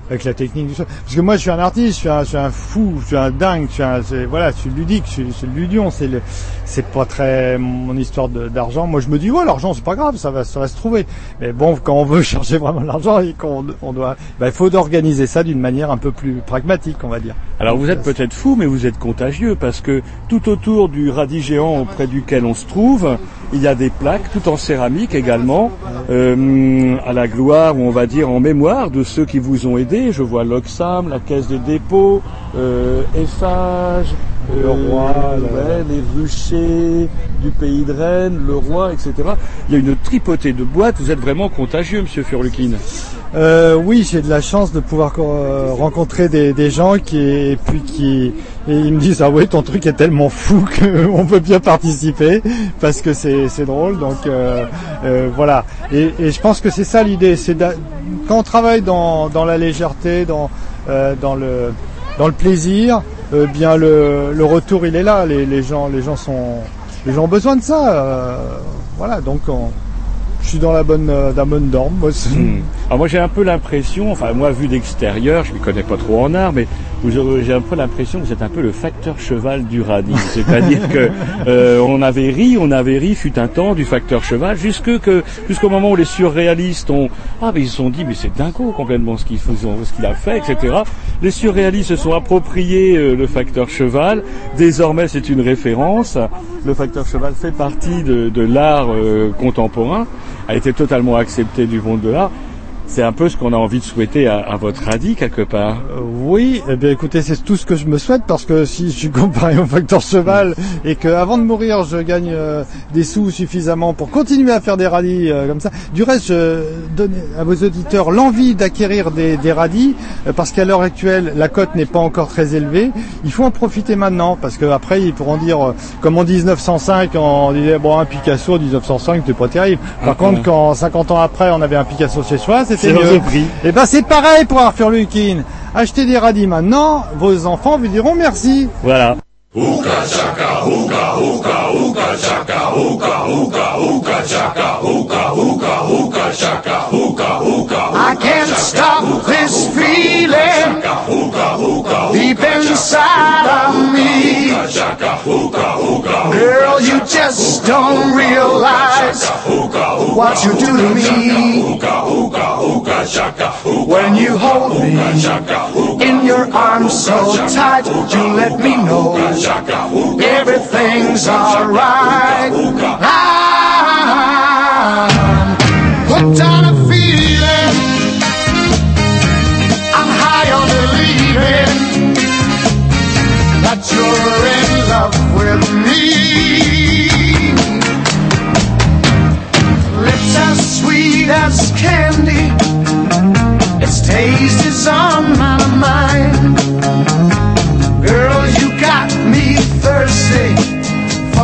avec la technique du son. Parce que moi, je suis un artiste, je suis un, je suis un fou, je suis un dingue, je suis un, voilà, je suis ludique, je suis, je suis ludion. C'est le, c'est pas très mon histoire d'argent. Moi, je me dis, ouais, l'argent, c'est pas grave, ça va, ça se trouver. Mais bon, quand on veut chercher vraiment l'argent et qu'on on doit, ben, il faut d'organiser ça d'une manière un peu plus pragmatique, on va dire. Alors vous êtes peut-être fou, mais vous êtes contagieux parce que tout autour du radis géant auprès duquel on se trouve, il y a des plaques, tout en céramique également, euh, à la gloire ou on va dire en mémoire de ceux qui vous ont aidé. Je vois l'Oxam, la Caisse de dépôt, euh, Eiffage, Le Roi, le- ouais, les ruchers du pays de Rennes, le roi, etc. Il y a une tripotée de boîtes. Vous êtes vraiment contagieux, Monsieur Furlukin. Euh, oui, j'ai de la chance de pouvoir euh, rencontrer des, des gens qui et puis qui et ils me disent ah oui ton truc est tellement fou qu'on peut bien participer parce que c'est drôle donc euh, euh, voilà. Et, et je pense que c'est ça l'idée c'est quand on travaille dans, dans la légèreté dans euh, dans le dans le plaisir euh, bien le, le retour il est là les, les gens les gens sont les gens ont besoin de ça voilà donc on- je suis dans la bonne euh, la bonne norme moi, Hmm. Alors moi j'ai un peu l'impression, enfin moi vu d'extérieur, je ne connais pas trop en art, mais j'ai un peu l'impression que vous êtes un peu le facteur cheval du radis. C'est-à-dire que euh, on avait ri, on avait ri, fut un temps du facteur cheval, jusque que jusqu'au moment où les surréalistes ont ah mais ils se sont dit mais c'est dingo complètement ce qu'il a fait, etc. Les surréalistes se sont appropriés euh, le facteur cheval. Désormais c'est une référence. Le facteur cheval fait partie de, de l'art euh, contemporain, a été totalement accepté du monde de l'art. C'est un peu ce qu'on a envie de souhaiter à, à votre radis quelque part. Euh, oui, eh bien écoutez, c'est tout ce que je me souhaite parce que si je suis comparé au facteur cheval et que avant de mourir je gagne euh, des sous suffisamment pour continuer à faire des radis euh, comme ça. Du reste, je donne à vos auditeurs l'envie d'acquérir des, des radis euh, parce qu'à l'heure actuelle la cote n'est pas encore très élevée. Il faut en profiter maintenant parce qu'après ils pourront dire euh, comme en 1905 on disait bon un Picasso en 1905 c'était pas terrible. Par Ah, contre quand 50 ans après on avait un Picasso chez soi c'était mieux. Et ben c'est pareil pour Arthur Lukin. Achetez des radis maintenant, vos enfants vous diront merci. Voilà. Ooka chaka, ooka, ooka, ooka chaka, ooka, ooka, ooka chaka, ooka, ooka, ooka chaka, ooka, ooka. I can't stop this feeling deep inside of me. Girl, you just don't realize what you do to me. When you hold me in your arms so tight, you let me know everything's alright. I'm hooked on a feeling. I'm high on believing that you're in love with me. Lips as sweet as candy. Its taste is on my mind.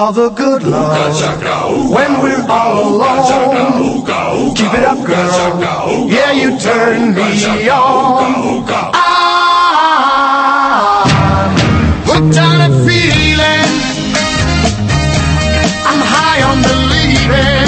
all the good love when we're all alone. Keep it up, girl. Yeah, you turn me on. I'm hooked on a feeling. I'm high on believing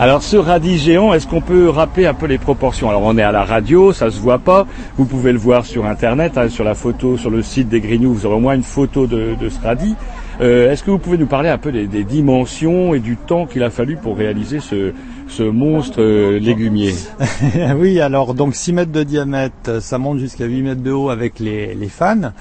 Alors ce radis géant, est-ce qu'on peut rappeler un peu les proportions? Alors on est à la radio, ça se voit pas. Vous pouvez le voir sur internet, hein, sur la photo, sur le site des Grignoux, vous aurez au moins une photo de, de ce radis. Euh, est-ce que vous pouvez nous parler un peu des, des dimensions et du temps qu'il a fallu pour réaliser ce, ce monstre euh, légumier oui, alors donc 6 mètres de diamètre, ça monte jusqu'à 8 mètres de haut avec les, les fans.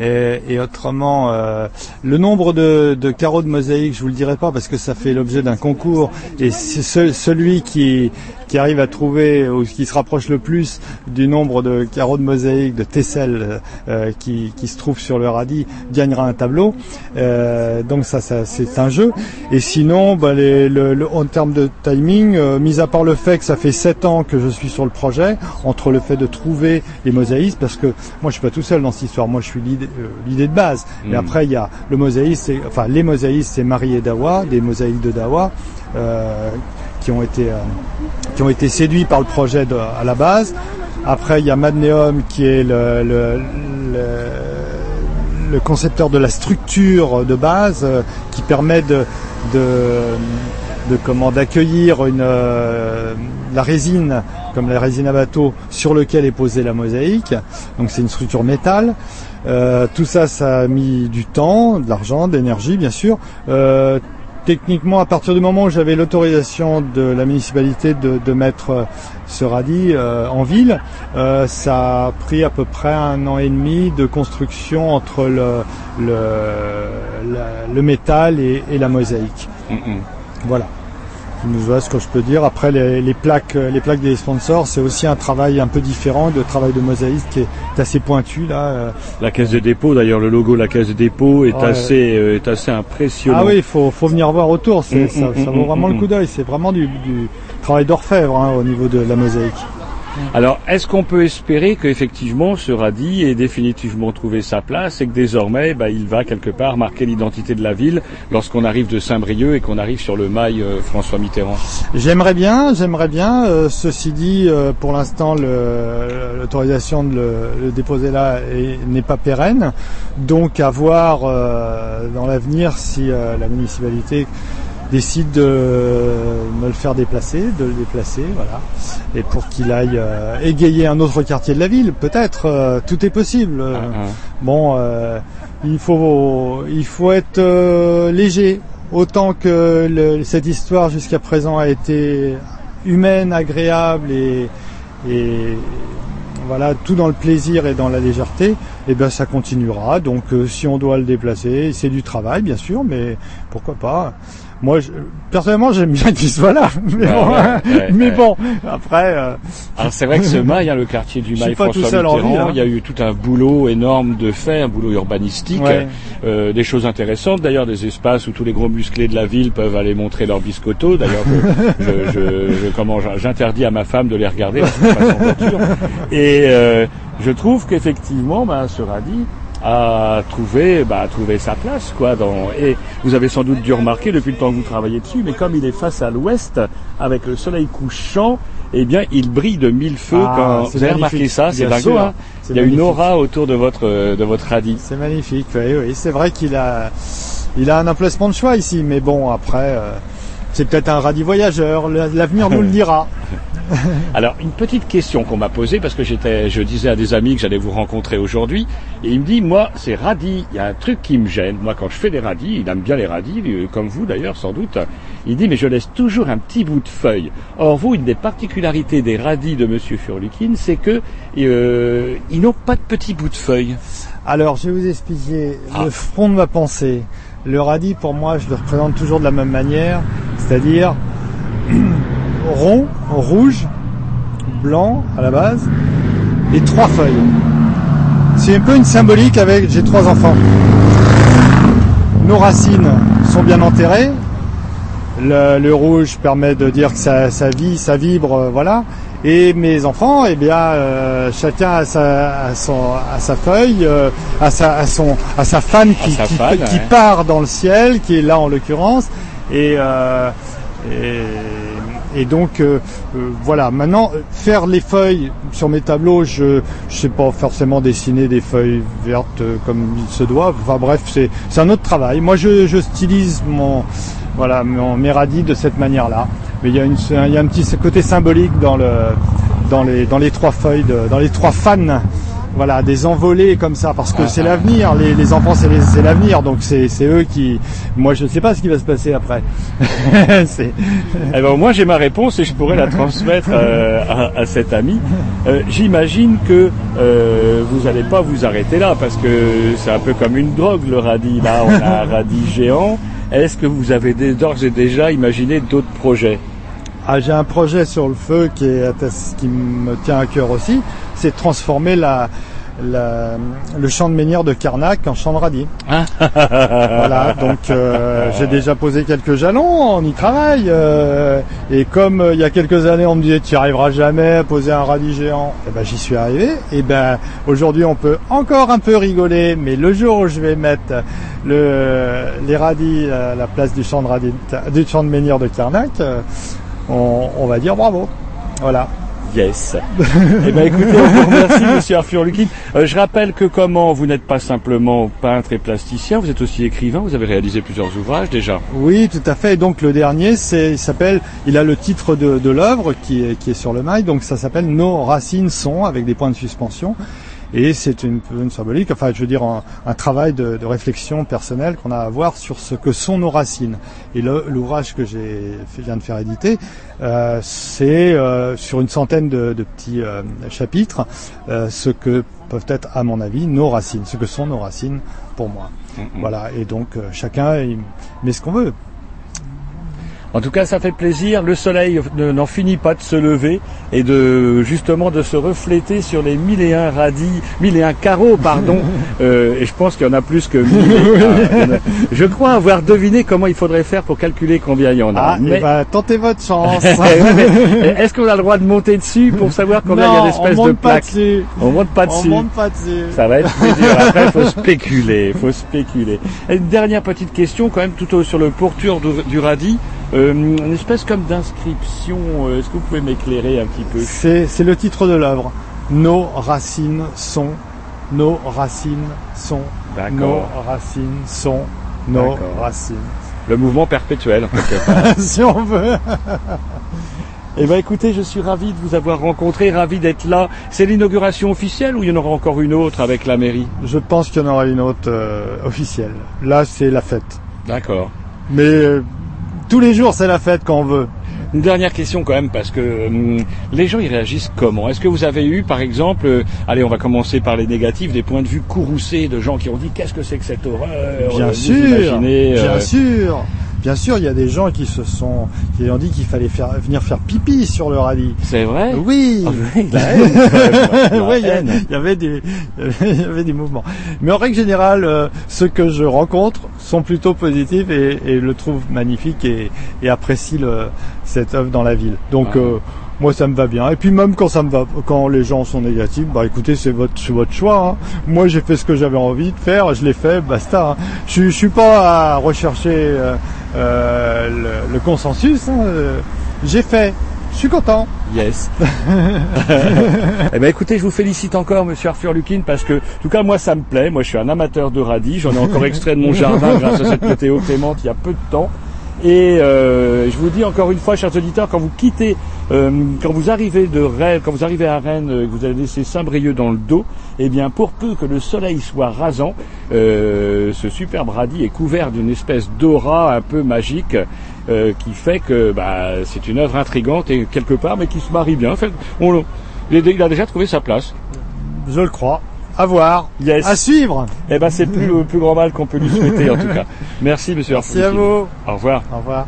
Et, et autrement, euh, le nombre de, de carreaux de mosaïque, je vous le dirai pas parce que ça fait l'objet d'un concours. Et ce- celui qui, qui arrive à trouver ou qui se rapproche le plus du nombre de carreaux de mosaïque, de tesselles euh, qui, qui se trouvent sur le radis, gagnera un tableau. Euh, donc ça, ça c'est un jeu. Et sinon, bah, les- le, le- en termes de timing, euh, mis à part le fait que ça fait 7 ans que je suis sur le projet, entre le fait de trouver les mosaïques, parce que moi je suis pas tout seul dans cette histoire, moi je suis l'idée euh, de base. Mais Mm. après il y a le mosaïque, c'est enfin les mosaïques, c'est Marie et Dawa, des mosaïques de Dawa. euh, qui ont été euh, qui ont été séduits par le projet à la base. Après, il y a Madneum qui est le, concepteur de la structure de base euh, qui permet de, de, comment d'accueillir une euh, la résine comme la résine à bateau sur lequel est posée la mosaïque. Donc c'est une structure métal. Tout ça, ça a mis du temps, de l'argent, de l'énergie, bien sûr. Techniquement, à partir du moment où j'avais l'autorisation de la municipalité de, de mettre euh, ce radis euh, en ville, euh, ça a pris à peu près un an et demi de construction entre le, le, la- le métal et, et la mosaïque. Voilà. Voilà ce que je peux dire. Après, les, les plaques, les plaques des sponsors, c'est aussi un travail un peu différent, de travail de mosaïque qui est assez pointu là. euh. La caisse de dépôt, d'ailleurs, le logo de la caisse de dépôt est Ouais. assez euh, est assez impressionnant. Ah oui, il faut, faut venir voir autour. Mm, ça, mm, ça vaut vraiment mm, le coup d'œil. C'est vraiment du, du travail d'orfèvre hein, au niveau de la mosaïque. Alors, est-ce qu'on peut espérer qu'effectivement ce radis ait définitivement trouvé sa place et que désormais, bah, il va quelque part marquer l'identité de la ville lorsqu'on arrive de Saint-Brieuc et qu'on arrive sur le mail euh, François Mitterrand? J'aimerais bien, j'aimerais bien. euh, ceci dit, euh, pour l'instant, l'autorisation de le, le déposer là est- n'est pas pérenne. Donc, à voir euh, dans l'avenir si euh, la municipalité décide de me le faire déplacer, de le déplacer, voilà, et pour qu'il aille euh, égayer un autre quartier de la ville, peut-être, euh, tout est possible. Euh, Bon, euh, il faut il faut être léger, autant que le- cette histoire jusqu'à présent a été humaine, agréable et, et voilà tout dans le plaisir et dans la légèreté, et ben ça continuera. Donc euh, si on doit le déplacer, c'est du travail bien sûr, mais pourquoi pas. Moi, je- personnellement, j'aime bien qu'il soit là, mais, Ouais, bon, ouais, ouais, mais ouais. bon, après. euh, Alors c'est vrai que ce mail, hein, le quartier du mail François Mitterrand, hein. il y a eu tout un boulot énorme de fait, un boulot urbanistique, euh, des choses intéressantes d'ailleurs, des espaces où tous les gros musclés de la ville peuvent aller montrer leurs biscottos. D'ailleurs, je, je, je- je- comment j'interdis à ma femme de les regarder parce que je passe en voiture. Et euh, je trouve qu'effectivement, ben, ce radis a trouvé, bah, a trouvé sa place, quoi. Dans, et vous avez sans doute dû remarquer depuis le temps que vous travaillez dessus, mais comme il est face à l'ouest, avec le soleil couchant, eh bien, il brille de mille feux. Ah, quand vous avez remarqué ça, c'est sûr. Hein il y a une aura autour de votre de votre radis. C'est magnifique, oui, oui. C'est vrai qu'il a, il a un emplacement de choix ici, mais bon, après, euh, c'est peut-être un radis voyageur. L'avenir nous le dira. Alors, une petite question qu'on m'a posée, parce que j'étais, je disais à des amis que j'allais vous rencontrer aujourd'hui, et il me dit, moi, c'est radis, il y a un truc qui me gêne. Moi, quand je fais des radis, il aime bien les radis, lui, comme vous d'ailleurs, sans doute, il dit, mais je laisse toujours un petit bout de feuille. Or, vous, une des particularités des radis de Monsieur Furlukin, c'est que euh, ils n'ont pas de petits bouts de feuille. Alors, je vais vous expliquer Ah. le fond de ma pensée. Le radis, pour moi, je le représente toujours de la même manière, c'est-à-dire rond, rouge, blanc à la base, et trois feuilles. C'est un peu une symbolique avec j'ai trois enfants. Nos racines sont bien enterrées. Le, le rouge permet de dire que ça, ça vit, ça vibre, euh, voilà. Et mes enfants, eh bien, euh, chacun a sa, a son, a sa feuille, euh, a sa, a son, a sa fan qui, sa qui- fan, qui ouais. part dans le ciel, qui est là en l'occurrence. Et, euh, et, et donc euh, euh, voilà. Maintenant, faire les feuilles sur mes tableaux, je je sais pas forcément dessiner des feuilles vertes comme il se doit. Enfin bref, c'est un autre travail. Moi, je, je stylise mon voilà mon, mes radis de cette manière-là. Mais il y a y a un petit côté symbolique dans le dans les dans les trois feuilles dans les trois fans. Voilà, des envolées comme ça, parce que Ah, c'est ah. l'avenir. Les, les enfants, c'est l'avenir, donc c'est c'est eux qui. Moi, je ne sais pas ce qui va se passer après. c'est Eh ben, moi, j'ai ma réponse et je pourrais la transmettre euh, à, à cet ami. Euh, J'imagine que euh, vous n'allez pas vous arrêter là parce que c'est un peu comme une drogue le radis. Là, on a un radis géant. Est-ce que vous avez d'ores et déjà imaginé d'autres projets? Ah, j'ai un projet sur le feu qui, est, qui me tient à cœur aussi, c'est de transformer la, la- le champ de menhir de Carnac en champ de radis. voilà, donc euh, j'ai déjà posé quelques jalons, on y travaille. euh, et comme euh, il y a quelques années on me disait tu n'y arriveras jamais à poser un radis géant, eh ben j'y suis arrivé. Et ben aujourd'hui on peut encore un peu rigoler, mais le jour où je vais mettre le, les radis à la place du champ de radis, du champ de menhir de Carnac, euh, on, on va dire bravo. Voilà. Yes. eh ben écoutez, on vous remercie, Monsieur Arthur Lukin. Euh, je rappelle que comment vous n'êtes pas simplement peintre et plasticien, vous êtes aussi écrivain. Vous avez réalisé plusieurs ouvrages déjà. Oui, tout à fait. Et donc le dernier, c'est, il s'appelle, il a le titre de, de l'œuvre qui est, qui est sur le mail. Donc ça s'appelle Nos racines sont avec des points de suspension. Et c'est une, une symbolique, enfin je veux dire un, un travail de, de réflexion personnelle qu'on a à avoir sur ce que sont nos racines. Et l'ouvrage que j'ai viens de faire éditer, euh, c'est euh, sur une centaine de, de petits euh, chapitres, ce que peuvent être à mon avis nos racines, ce que sont nos racines pour moi. Voilà. Et donc chacun il met ce qu'on veut. En tout cas, ça fait plaisir. Le soleil ne- n'en finit pas de se lever et de justement de se refléter sur les mille et un radis, mille et un carreaux, pardon. Euh, et je pense qu'il y en a plus que mille. et un. Il y en a- Je crois avoir deviné comment il faudrait faire pour calculer combien il y en a. Ah, Mais- eh ben, tentez votre chance. Mais Est-ce qu'on a le droit de monter dessus pour savoir combien il y a Non, d'espèces on de monte pas plaques dessus. On monte pas On dessus. monte pas dessus. Ça va être plus dur. Après, il faut spéculer. faut spéculer. Une dernière petite question, quand même, tout au- sur le pourtour du, du radis. Euh, une espèce comme d'inscription. euh, Est-ce que vous pouvez m'éclairer un petit peu? C'est le titre de l'œuvre. Nos racines sont, nos racines sont, nos racines sont, nos racines. Le mouvement perpétuel, en quelque part. si on veut. Eh ben écoutez, je suis ravi de vous avoir rencontré, ravi d'être là. C'est l'inauguration officielle ou il y en aura encore une autre avec la mairie? Je pense qu'il y en aura une autre euh, officielle. Là, c'est la fête. D'accord. Mais euh, tous les jours, c'est la fête quand on veut. Une dernière question quand même parce que hum, les gens ils réagissent comment? Est-ce que vous avez eu par exemple, euh, allez on va commencer par les négatifs, des points de vue courroucés de gens qui ont dit qu'est-ce que c'est que cette horreur? Bien Euh, sûr, imaginez, bien euh, sûr. Bien sûr, il y a des gens qui se sont, qui ont dit qu'il fallait faire, venir faire pipi sur le radis. C'est vrai? Oui. Ah oui, il y avait des, il y avait des mouvements. Mais en règle générale, euh, ceux que je rencontre sont plutôt positifs et, et le trouvent magnifique et, et apprécient le, cette œuvre dans la ville. Donc, Ah. euh, moi, ça me va bien. Et puis même quand ça me va, quand les gens sont négatifs, bah écoutez, c'est votre, votre choix. hein. Moi, j'ai fait ce que j'avais envie de faire, je l'ai fait, basta. hein. Je, je suis pas à rechercher euh, euh, le, le consensus. hein. J'ai fait. Je suis content. Yes. eh ben écoutez, je vous félicite encore, Monsieur Arthur Lukin, parce que, en tout cas, moi, ça me plaît. Moi, je suis un amateur de radis. J'en ai encore extrait de mon jardin grâce à cette météo clémente il y a peu de temps. Et euh, je vous dis encore une fois, chers auditeurs, quand vous quittez, euh, quand vous arrivez de Rennes, quand vous arrivez à Rennes, euh, que vous avez laissé Saint-Brieuc dans le dos, eh bien, pour peu que le soleil soit rasant, euh, ce superbe radis est couvert d'une espèce d'aura un peu magique. euh, qui fait que bah, c'est une œuvre intrigante et quelque part, mais qui se marie bien. En fait, on, il a déjà trouvé sa place. Je le crois. À voir. Yes. À suivre. Eh ben, c'est plus le plus grand mal qu'on peut lui souhaiter, en tout cas. Merci, monsieur Merci à vous. Au revoir. Au revoir.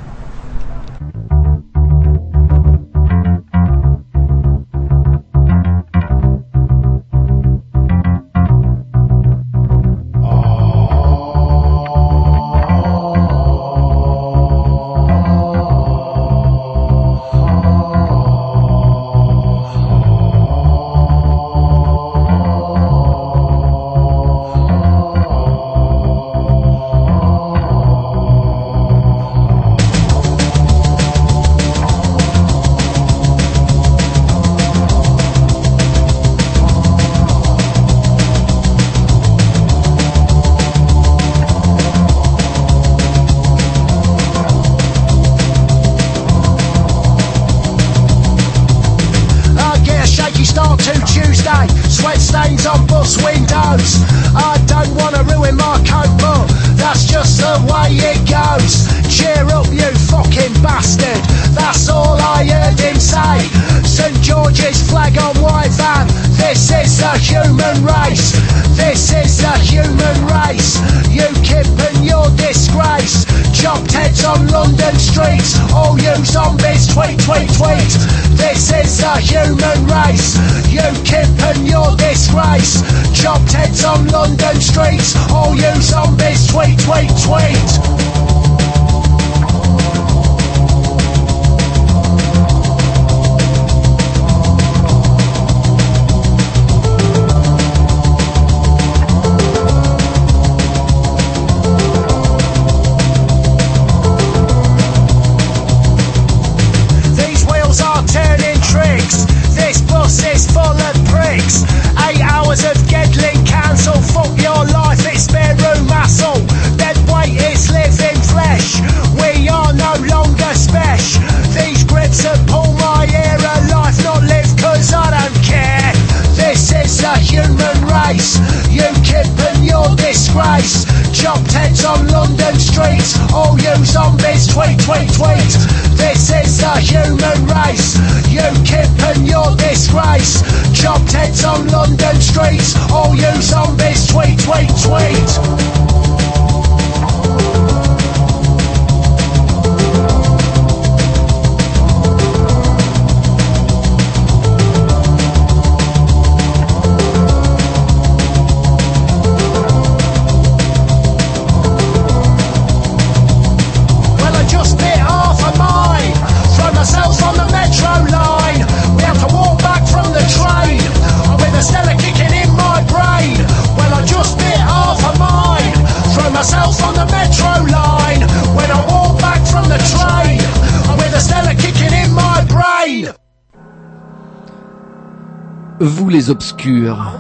Les obscurs.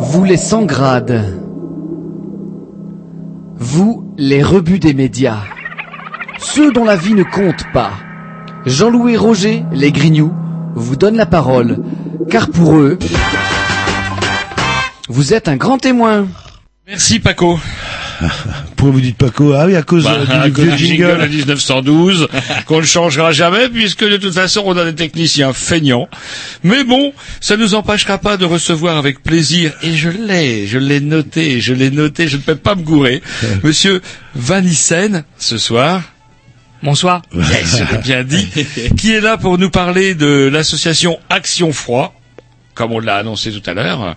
Vous les sans grades. Vous les rebuts des médias. Ceux dont la vie ne compte pas. Jean-Louis Roger, les Grignoux, vous donnent la parole, car pour eux, vous êtes un grand témoin. Merci Paco. Pourquoi vous dites Paco Ah oui, à cause Bah, euh, du, à du cause vieux du jingle jingle. de 1912, qu'on ne changera jamais, puisque de toute façon, on a des techniciens feignants. Mais bon, ça ne nous empêchera pas de recevoir avec plaisir, et je l'ai, je l'ai noté, je l'ai noté, je ne peux pas me gourer, Monsieur Van Nissen, ce soir. Bonsoir. Yes, bien dit. qui est là pour nous parler de l'association Action Froid comme on l'a annoncé tout à l'heure.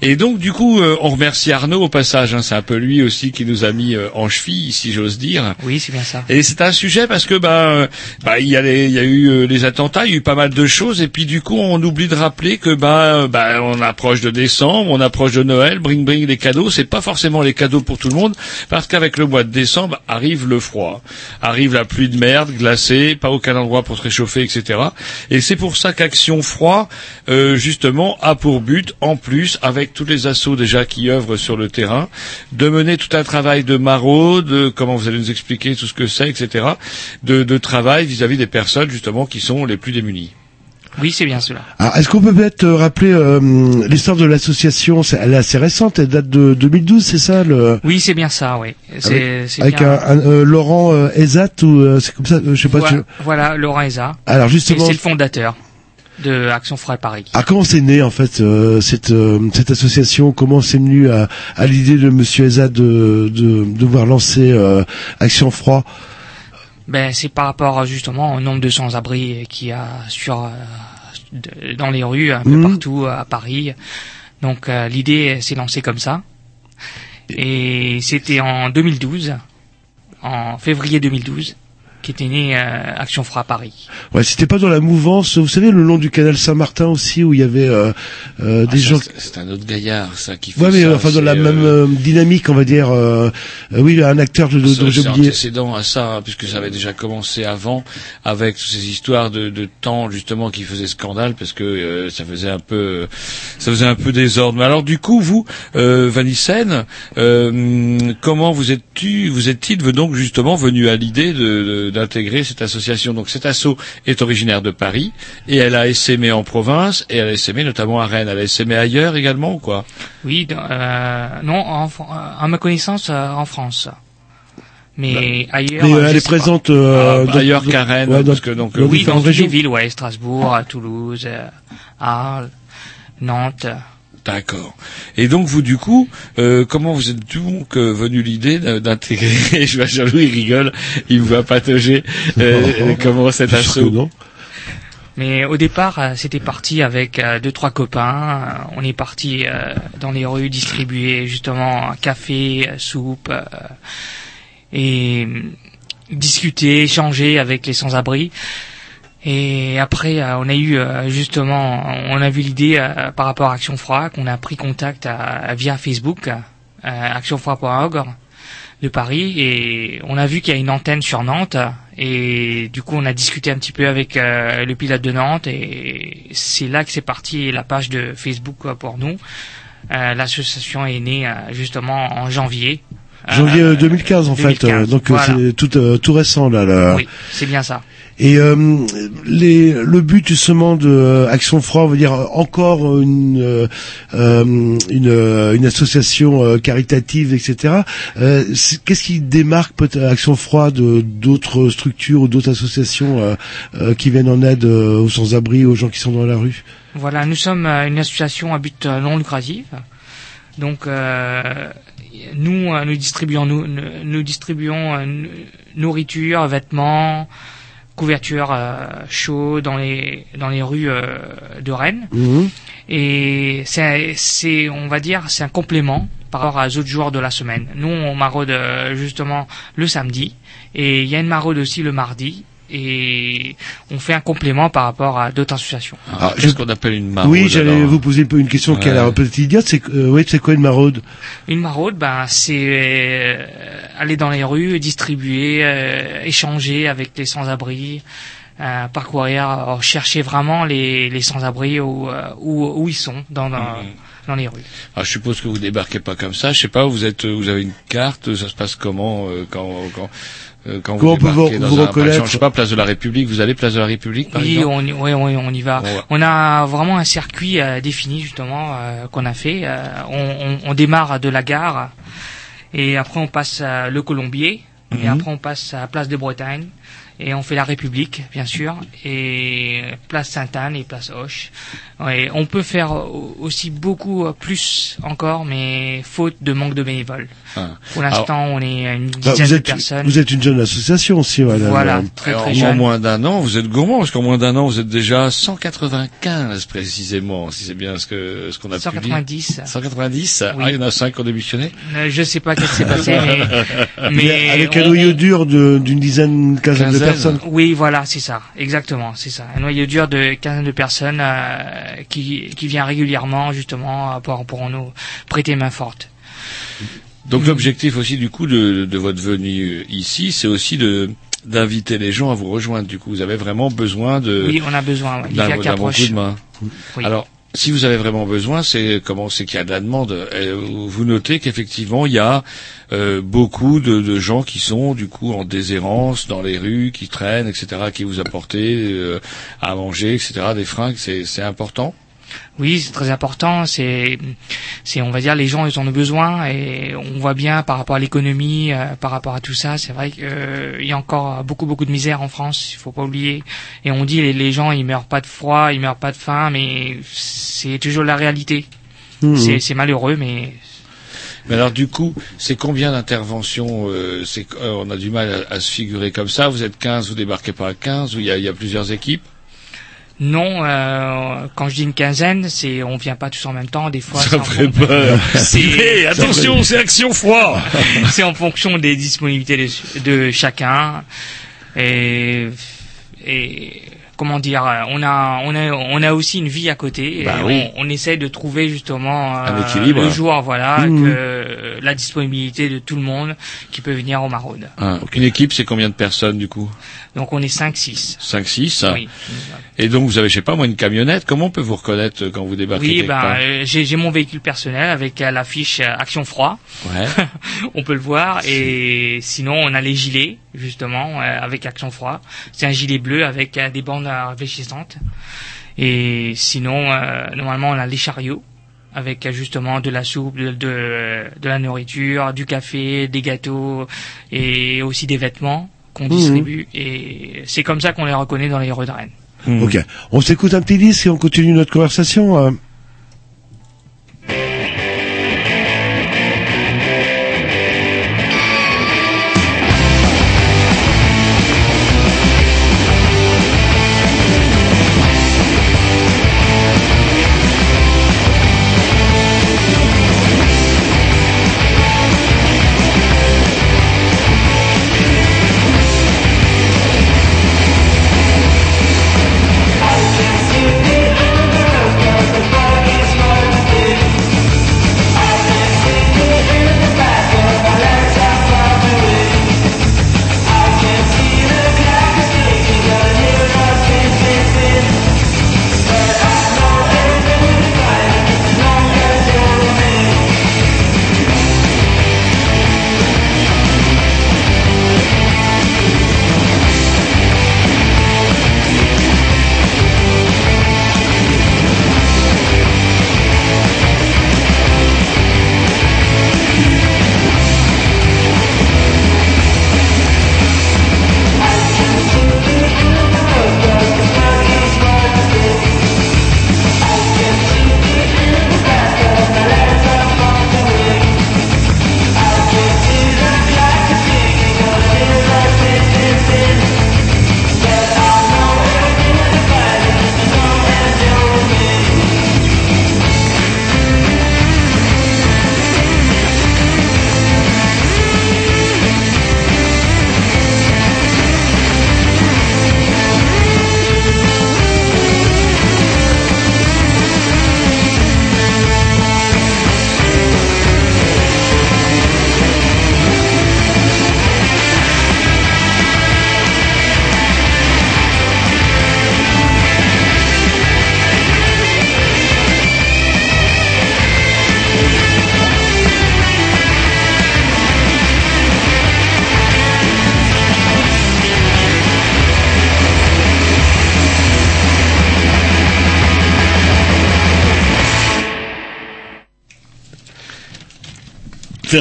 Et donc, du coup, euh, on remercie Arnaud au passage. hein. c'est un peu lui aussi qui nous a mis euh, en cheville, si j'ose dire. Oui, c'est bien ça. Et c'est un sujet parce que bah, euh, bah il y a les, il y a eu les attentats, il y a eu pas mal de choses et puis du coup on oublie de rappeler que bah, bah on approche de décembre, on approche de Noël, bring bring les cadeaux, c'est pas forcément les cadeaux pour tout le monde parce qu'avec le mois de décembre arrive le froid, arrive la pluie de merde, glacée, pas aucun endroit pour se réchauffer, etc. Et c'est pour ça qu'Action Froid euh, justement a pour but en plus avec tous les assauts déjà qui œuvrent sur le terrain de mener tout un travail de maraude, de comment vous allez nous expliquer tout ce que c'est, etc. De, de travail vis-à-vis des personnes justement qui sont les plus démunies. Oui, c'est bien cela. Alors, est-ce qu'on peut peut-être euh, rappeler euh, l'histoire de l'association? Elle est assez récente, elle date de 2012, c'est ça le... Oui, c'est bien ça, oui. C'est Avec, c'est avec bien. un, un, euh, Laurent euh, Ezat ou euh, c'est comme ça, euh, je sais pas. voilà, tu- voilà, Laurent Eza. Alors, justement- Et C'est le fondateur de Action Froid Paris. Ah, comment c'est né en fait euh, cette euh, cette association? Comment c'est venu à, à l'idée de Monsieur Ezat de de devoir lancer euh, Action Froid? Ben, c'est par rapport justement au nombre de sans-abri qu'il y a sur euh, dans les rues un peu Mhm. partout à Paris. Donc euh, l'idée s'est lancée comme ça. Et c'était en 2012, en février 2012, qu'était né euh, Action Froid Paris. Ouais, c'était pas dans la mouvance. Vous savez le long du canal Saint-Martin aussi où il y avait euh, euh, des Ah, ça, gens. c'est- un autre gaillard, ça, qui fait Ouais, mais ça. enfin dans la même euh, euh, dynamique, on va dire. euh, euh, oui, un acteur de, de, Ça, dont j'ai c'est oublié. antécédent à ça, hein, puisque ça avait déjà commencé avant, avec toutes ces histoires de, de temps justement qui faisaient scandale, parce que euh, ça faisait un peu, ça faisait un peu désordre. Mais alors du coup, vous, euh, Vanissen, euh, comment vous êtes-tu, vous êtes-il donc justement venu à l'idée de- de- d'intégrer cette association Donc cet asso est originaire de Paris et elle a essaimé en province et elle a essaimé notamment à Rennes. Elle a essaimé ailleurs également ou quoi? Oui, euh, non, en, euh, à ma connaissance, euh, en France. Mais ailleurs. Mais, euh, euh, elle est présente, euh, Ah, dans- ailleurs qu'à Rennes, ouais, dans- parce que donc, Oui, dans toutes les villes, ouais, Strasbourg, à Toulouse, Arles, Nantes. D'accord. Et donc vous du coup, euh, comment vous êtes donc euh, venu l'idée d'intégrer Je vois Jean-Louis il rigole, il me voit patauger. Euh, comment cet assaut non. Mais au départ, euh, c'était parti avec euh, deux trois copains. Euh, on est parti euh, dans les rues distribuer justement café, euh, soupe euh, et euh, discuter, échanger avec les sans-abri. Et après, euh, on a eu euh, justement, on a vu l'idée euh, par rapport à Action Froid, qu'on a pris contact via Facebook, actionfroid.org de Paris, et on a vu qu'il y a une antenne sur Nantes, et du coup on a discuté un petit peu avec le pilote de Nantes, et c'est là que c'est parti la page de Facebook pour nous. L'association est née justement en janvier. Janvier Euh, euh, 2015 en fait, 2015, donc voilà. c'est tout tout récent là. là. Oui, c'est bien ça. Et euh, les, le but justement de euh, Action Froid, on va dire encore une euh, euh, une, euh, une association caritative, etc. Qu'est-ce qui démarque peut-être Action Froid de d'autres structures ou d'autres associations qui viennent en aide aux sans-abri, aux gens qui sont dans la rue? Voilà, nous sommes une association à but non lucratif. Donc, nous, nous distribuons, nous, nous- distribuons nourriture, vêtements, couverture euh, chaud dans les dans les rues euh, de Rennes. Mhm. Et c'est, c'est, on va dire, c'est un complément par rapport aux autres jours de la semaine. Nous, on maraude euh, justement le samedi, et il y a une maraude aussi le mardi, et on fait un complément par rapport à d'autres associations. Ah, Qu'est-ce qu'on appelle une maraude oui, j'allais alors vous poser un peu une question qui a l'air peut-être idiote. C'est euh, ouais, c'est quoi une maraude? Une maraude, ben, c'est euh, aller dans les rues, distribuer, euh, échanger avec les sans-abri, euh, parcourir, chercher vraiment les, les sans-abri où, euh, où, où ils sont dans, dans, Mhm. dans les rues. Alors, je suppose que vous débarquez pas comme ça. Je sais pas, vous êtes, vous avez une carte. Ça se passe comment euh, quand quand quand Comment on peut débarquez vous- dans vous un, par reconnaître exemple, je sais pas, place de la République. Vous allez place de la République, par Oui, exemple. on, y- oui, oui, on y va. Ouais. On a vraiment un circuit euh, défini justement euh, qu'on a fait. Euh, on, on, on démarre de la gare et après on passe à le Colombier et Mhm. après on passe à Place de Bretagne et on fait la République bien sûr et Place Sainte-Anne et Place Hoche. Ouais, on peut faire au- aussi beaucoup euh, plus encore mais faute de manque de bénévoles. Ah. Pour l'instant, on est à une Bah, dizaine vous de êtes, personnes. vous êtes une jeune association aussi, voilà. Voilà, Euh, très très en jeune. moins d'un an, vous êtes gourmand, parce qu'en moins d'un an, vous êtes déjà 195 précisément, si c'est bien ce que ce qu'on a pu 190. lire. 190. Oui. Ah, il y en a 5 qui ont démissionné. Euh, Je sais pas qu'est-ce qui s'est passé, mais, mais avec un on- noyau dur de- d'une dizaine, quinzaine, de. Personnes. Oui, voilà, c'est ça, exactement, c'est ça. Un noyau dur de quinzaine de personnes euh, qui qui vient régulièrement justement pour pour nous prêter main forte. Donc l'objectif aussi du coup de, de votre venue ici, c'est aussi de d'inviter les gens à vous rejoindre. Du coup, vous avez vraiment besoin de Oui, on a besoin. ouais. Il y a bon coup de main. Oui. Alors, si vous avez vraiment besoin, c'est comment c'est qu'il y a de la demande. Vous notez qu'effectivement, il y a euh, beaucoup de, gens qui sont du coup en déshérence dans les rues, qui traînent, etc., qui vous apportent euh, à manger, etc., des fringues. C'est important. Oui, c'est très important. C'est, c'est, on va dire, les gens, ils en ont besoin et on voit bien par rapport à l'économie, euh, par rapport à tout ça. C'est vrai qu'il y a encore beaucoup, beaucoup de misère en France. Il faut pas oublier. Et on dit les, les gens, ils meurent pas de froid, ils meurent pas de faim, mais c'est toujours la réalité. Mhm. C'est, c'est malheureux, mais Mais alors du coup, c'est combien d'interventions euh, C'est euh, on a du mal à, à se figurer comme ça? Vous êtes 15, vous débarquez pas à 15 ou il y a, il y a plusieurs équipes? Non. euh, quand je dis une quinzaine, c'est, on vient pas tous en même temps. Des fois, Ça ferait peur. C'est- attention, c'est action froid. c'est en fonction des disponibilités de, de chacun et, et comment dire on a on a on a aussi une vie à côté et Bah on, oui. on essaie de trouver justement Un euh, équilibre. le jour voilà Mmh. que euh, la disponibilité de tout le monde qui peut venir au Maraude Ah, Une équipe, c'est combien de personnes du coup? Donc on est 5 6 5, 6 oui Et donc vous avez, je sais pas moi, une camionnette. Comment on peut vous reconnaître euh, quand vous débarquez oui ben euh, j'ai j'ai mon véhicule personnel avec euh, l'affiche euh, Action Froid Ouais. on peut le voir et sinon on a les gilets justement euh, avec Action Froid c'est un gilet bleu avec euh, des bandes réfléchissantes et sinon euh, normalement on a les chariots avec justement de la soupe, de, de, de la nourriture, du café, des gâteaux et aussi des vêtements qu'on Mhm. distribue et c'est comme ça qu'on les reconnaît dans les rues de Rennes. Ok. On s'écoute un petit disque et on continue notre conversation.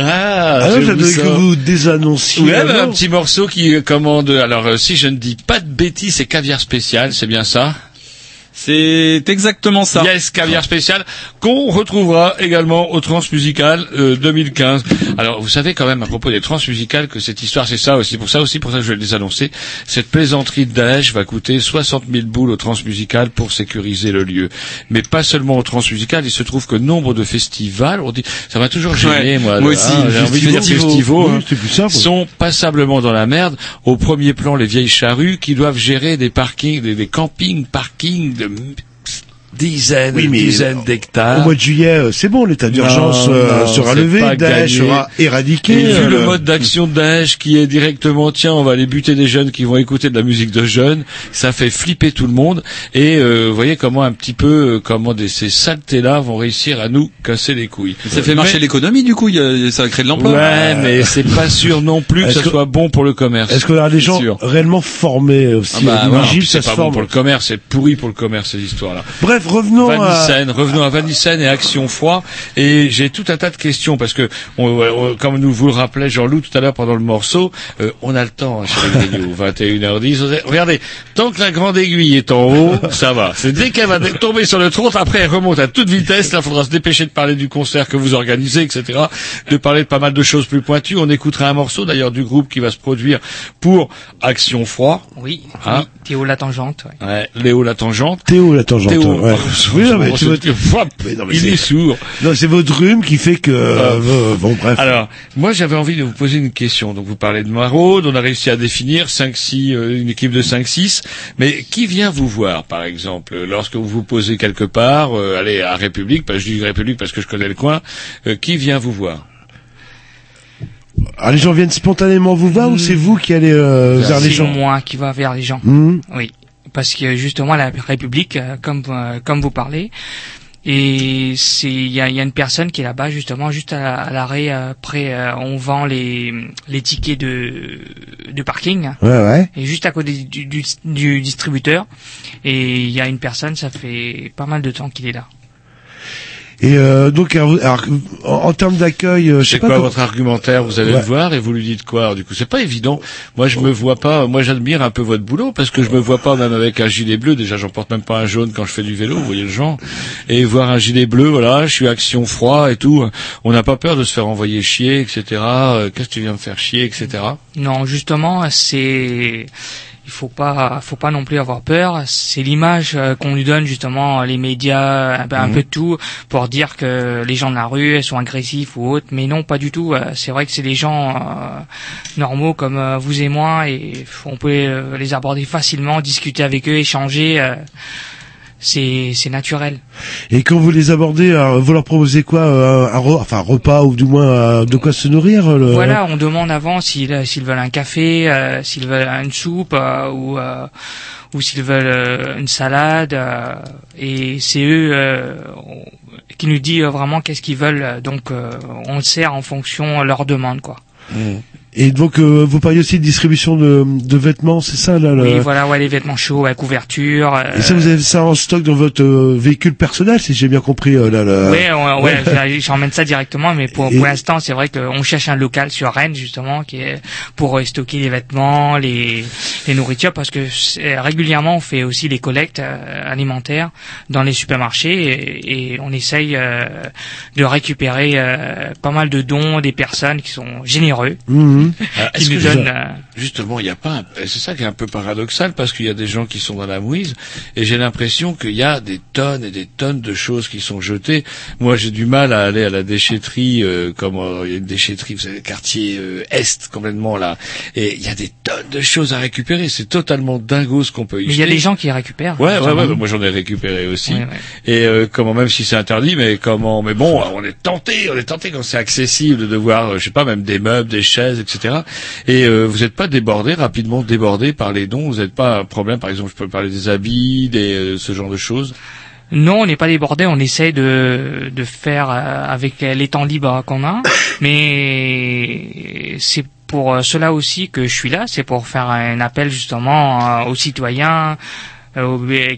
Ah, Ah non, vous que vous désannonciez. Ouais, bah, un petit morceau qui commande. Alors, euh, si je ne dis pas de bêtises, c'est caviar spécial, c'est bien ça? C'est exactement ça. Yes, caviar spécial, qu'on retrouvera également au Transmusical euh, 2015. Alors, vous savez quand même à propos des Transmusicales que cette histoire, c'est ça aussi. Pour ça aussi, pour ça que je vais les annoncer. Cette plaisanterie de Daesh va coûter 60 000 boules au Transmusical pour sécuriser le lieu. Mais pas seulement au Transmusical. Il se trouve que nombre de festivals, on dit, ça m'a toujours gêné, Ouais, moi. moi aussi, ah, j'ai envie de dire festivals. Oui, hein, simple. sont passablement dans la merde. Au premier plan, les vieilles charrues qui doivent gérer des parkings, des, des campings, parkings stimmt. Dizaines, Oui, mais dizaines Au d'hectares. mois de juillet, euh, c'est bon, l'état d'urgence euh, sera levé, Daesh sera éradiqué. Et vu euh, le mode d'action de Daesh qui est directement, tiens, on va aller buter des jeunes qui vont écouter de la musique de jeunes, ça fait flipper tout le monde. Et euh, vous voyez comment un petit peu, euh, comment des, ces saletés-là vont réussir à nous casser les couilles. Ça fait marcher l'économie du coup, y a- ça crée de l'emploi. Ouais, mais c'est pas sûr non plus que ça que- soit bon pour le commerce. Est-ce qu'on aura des gens sûr. réellement formés aussi Ah bah, ça se pas bon forme. pour le commerce, c'est pourri pour le commerce ces histoires-là. Bref, revenons à... Vanissène, revenons à Vanissène et Action Froid. Et j'ai tout un tas de questions parce que, on, on- comme nous vous le rappelait Jean-Loup tout à l'heure pendant le morceau, euh, on a le temps hein, chez les Grignoux, 21h10. Regardez, tant que la grande aiguille est en haut, ça va. C'est dès qu'elle va tomber sur le trône, après elle remonte à toute vitesse. Là, il faudra se dépêcher de parler du concert que vous organisez, etc. De parler de pas mal de choses plus pointues. On écoutera un morceau d'ailleurs du groupe qui va se produire pour Action Froid. Oui, Hein oui, Théo la tangente. ouais. Ouais, Léo la tangente. Théo, la tangente. Théo, ouais. Oui, non, mais tu c'est- vois- Hop, Mais non, mais il c'est- est sourd. Non, c'est votre rhume qui fait que... euh, euh, bon, bref. Alors, moi, j'avais envie de vous poser une question. Donc, vous parlez de Maraude, on a réussi à définir 5-6, euh, une équipe de 5-6. Mais qui vient vous voir, par exemple, lorsque vous vous posez quelque part, euh, allez, à République, parce que je dis République parce que je connais le coin, euh, qui vient vous voir? Ah, les gens viennent spontanément vous voir ou c'est vous qui allez euh, vers les C'est gens? moi qui va vers les gens. Hmm. Oui, parce que justement la République, euh, comme euh, comme vous parlez, et c'est il y a, il y a une personne qui est là-bas justement juste à, à l'arrêt euh, près, euh, on vend les les tickets de de parking. Ouais, ouais. Et juste à côté du, du, du distributeur, et il y a une personne, ça fait pas mal de temps qu'il est là. Et euh, donc, alors, en, en termes d'accueil, euh, je sais C'est pas... quoi comment- votre argumentaire Vous allez Ouais. le voir et vous lui dites quoi Alors, Du coup, c'est pas évident. Moi, je me vois pas. Moi, j'admire un peu votre boulot parce que je me vois pas même avec un gilet bleu. Déjà, j'en porte même pas un jaune quand je fais du vélo. Vous voyez le genre. Et voir un gilet bleu, voilà, je suis action froid et tout. On n'a pas peur de se faire envoyer chier, etc. Euh, Qu'est-ce que tu viens me faire chier, etc. Non, justement, c'est il faut pas faut pas non plus avoir peur, c'est l'image euh, qu'on lui donne justement les médias un, peu- un Mhm. peu de tout pour dire que les gens de la rue sont agressifs ou autres, mais non pas du tout, euh, c'est vrai que c'est des gens euh, normaux comme euh, vous et moi et on peut euh, les aborder facilement, discuter avec eux, échanger euh, c'est c'est naturel. Et quand vous les abordez, alors, vous leur proposez quoi euh, un, enfin, un repas ou du moins euh, de quoi se nourrir euh, le... Voilà, on demande avant s'ils euh, s'ils veulent un café, euh, s'ils veulent une soupe euh, ou euh, ou s'ils veulent euh, une salade. euh, et c'est eux euh, qui nous disent vraiment qu'est-ce qu'ils veulent. Donc euh, on le sert en fonction de leur demande, quoi. Et donc, euh, vous parliez aussi de distribution de, de vêtements, c'est ça là le- Oui, voilà, ouais, les vêtements chauds, la couverture. euh, Et ça, vous avez ça en stock dans votre euh, véhicule personnel, si j'ai bien compris euh, là. là. Ouais, ouais, j'emmène ça directement, mais pour, Et- pour l'instant, c'est vrai qu'on cherche un local sur Rennes, justement, qui est pour euh, stocker les vêtements, les, les nourritures, parce que régulièrement, on fait aussi les collectes euh, alimentaires dans les supermarchés et, et on essaye euh, de récupérer euh, pas mal de dons des personnes qui sont généreux, Qui est-ce nous que donnent... Justement, il n'y a pas. un- C'est ça qui est un peu paradoxal parce qu'il y a des gens qui sont dans la mouise et j'ai l'impression qu'il y a des tonnes et des tonnes de choses qui sont jetées. Moi, j'ai du mal à aller à la déchetterie, euh, comme euh, il y a une déchetterie, vous savez, quartier euh, est complètement là, et il y a des tonnes de choses à récupérer. C'est totalement dingo ce qu'on peut y mais il y a des gens qui récupèrent. Ouais, ouais, ouais, bah, moi j'en ai récupéré aussi. Ouais, ouais. Et euh, comment, même si c'est interdit, mais comment, mais bon, on est tenté, on est tenté quand c'est accessible de voir, euh, je sais pas, même des meubles, des chaises, etc. Et euh, vous n'êtes pas débordé, rapidement débordé par les dons. Vous n'êtes pas un problème, par exemple, je peux parler des habits, des euh, ce genre de choses. Non, on n'est pas débordé, on essaie de, de faire euh, avec les temps libres qu'on a, mais c'est pour euh, cela aussi que je suis là, c'est pour faire un appel justement aux citoyens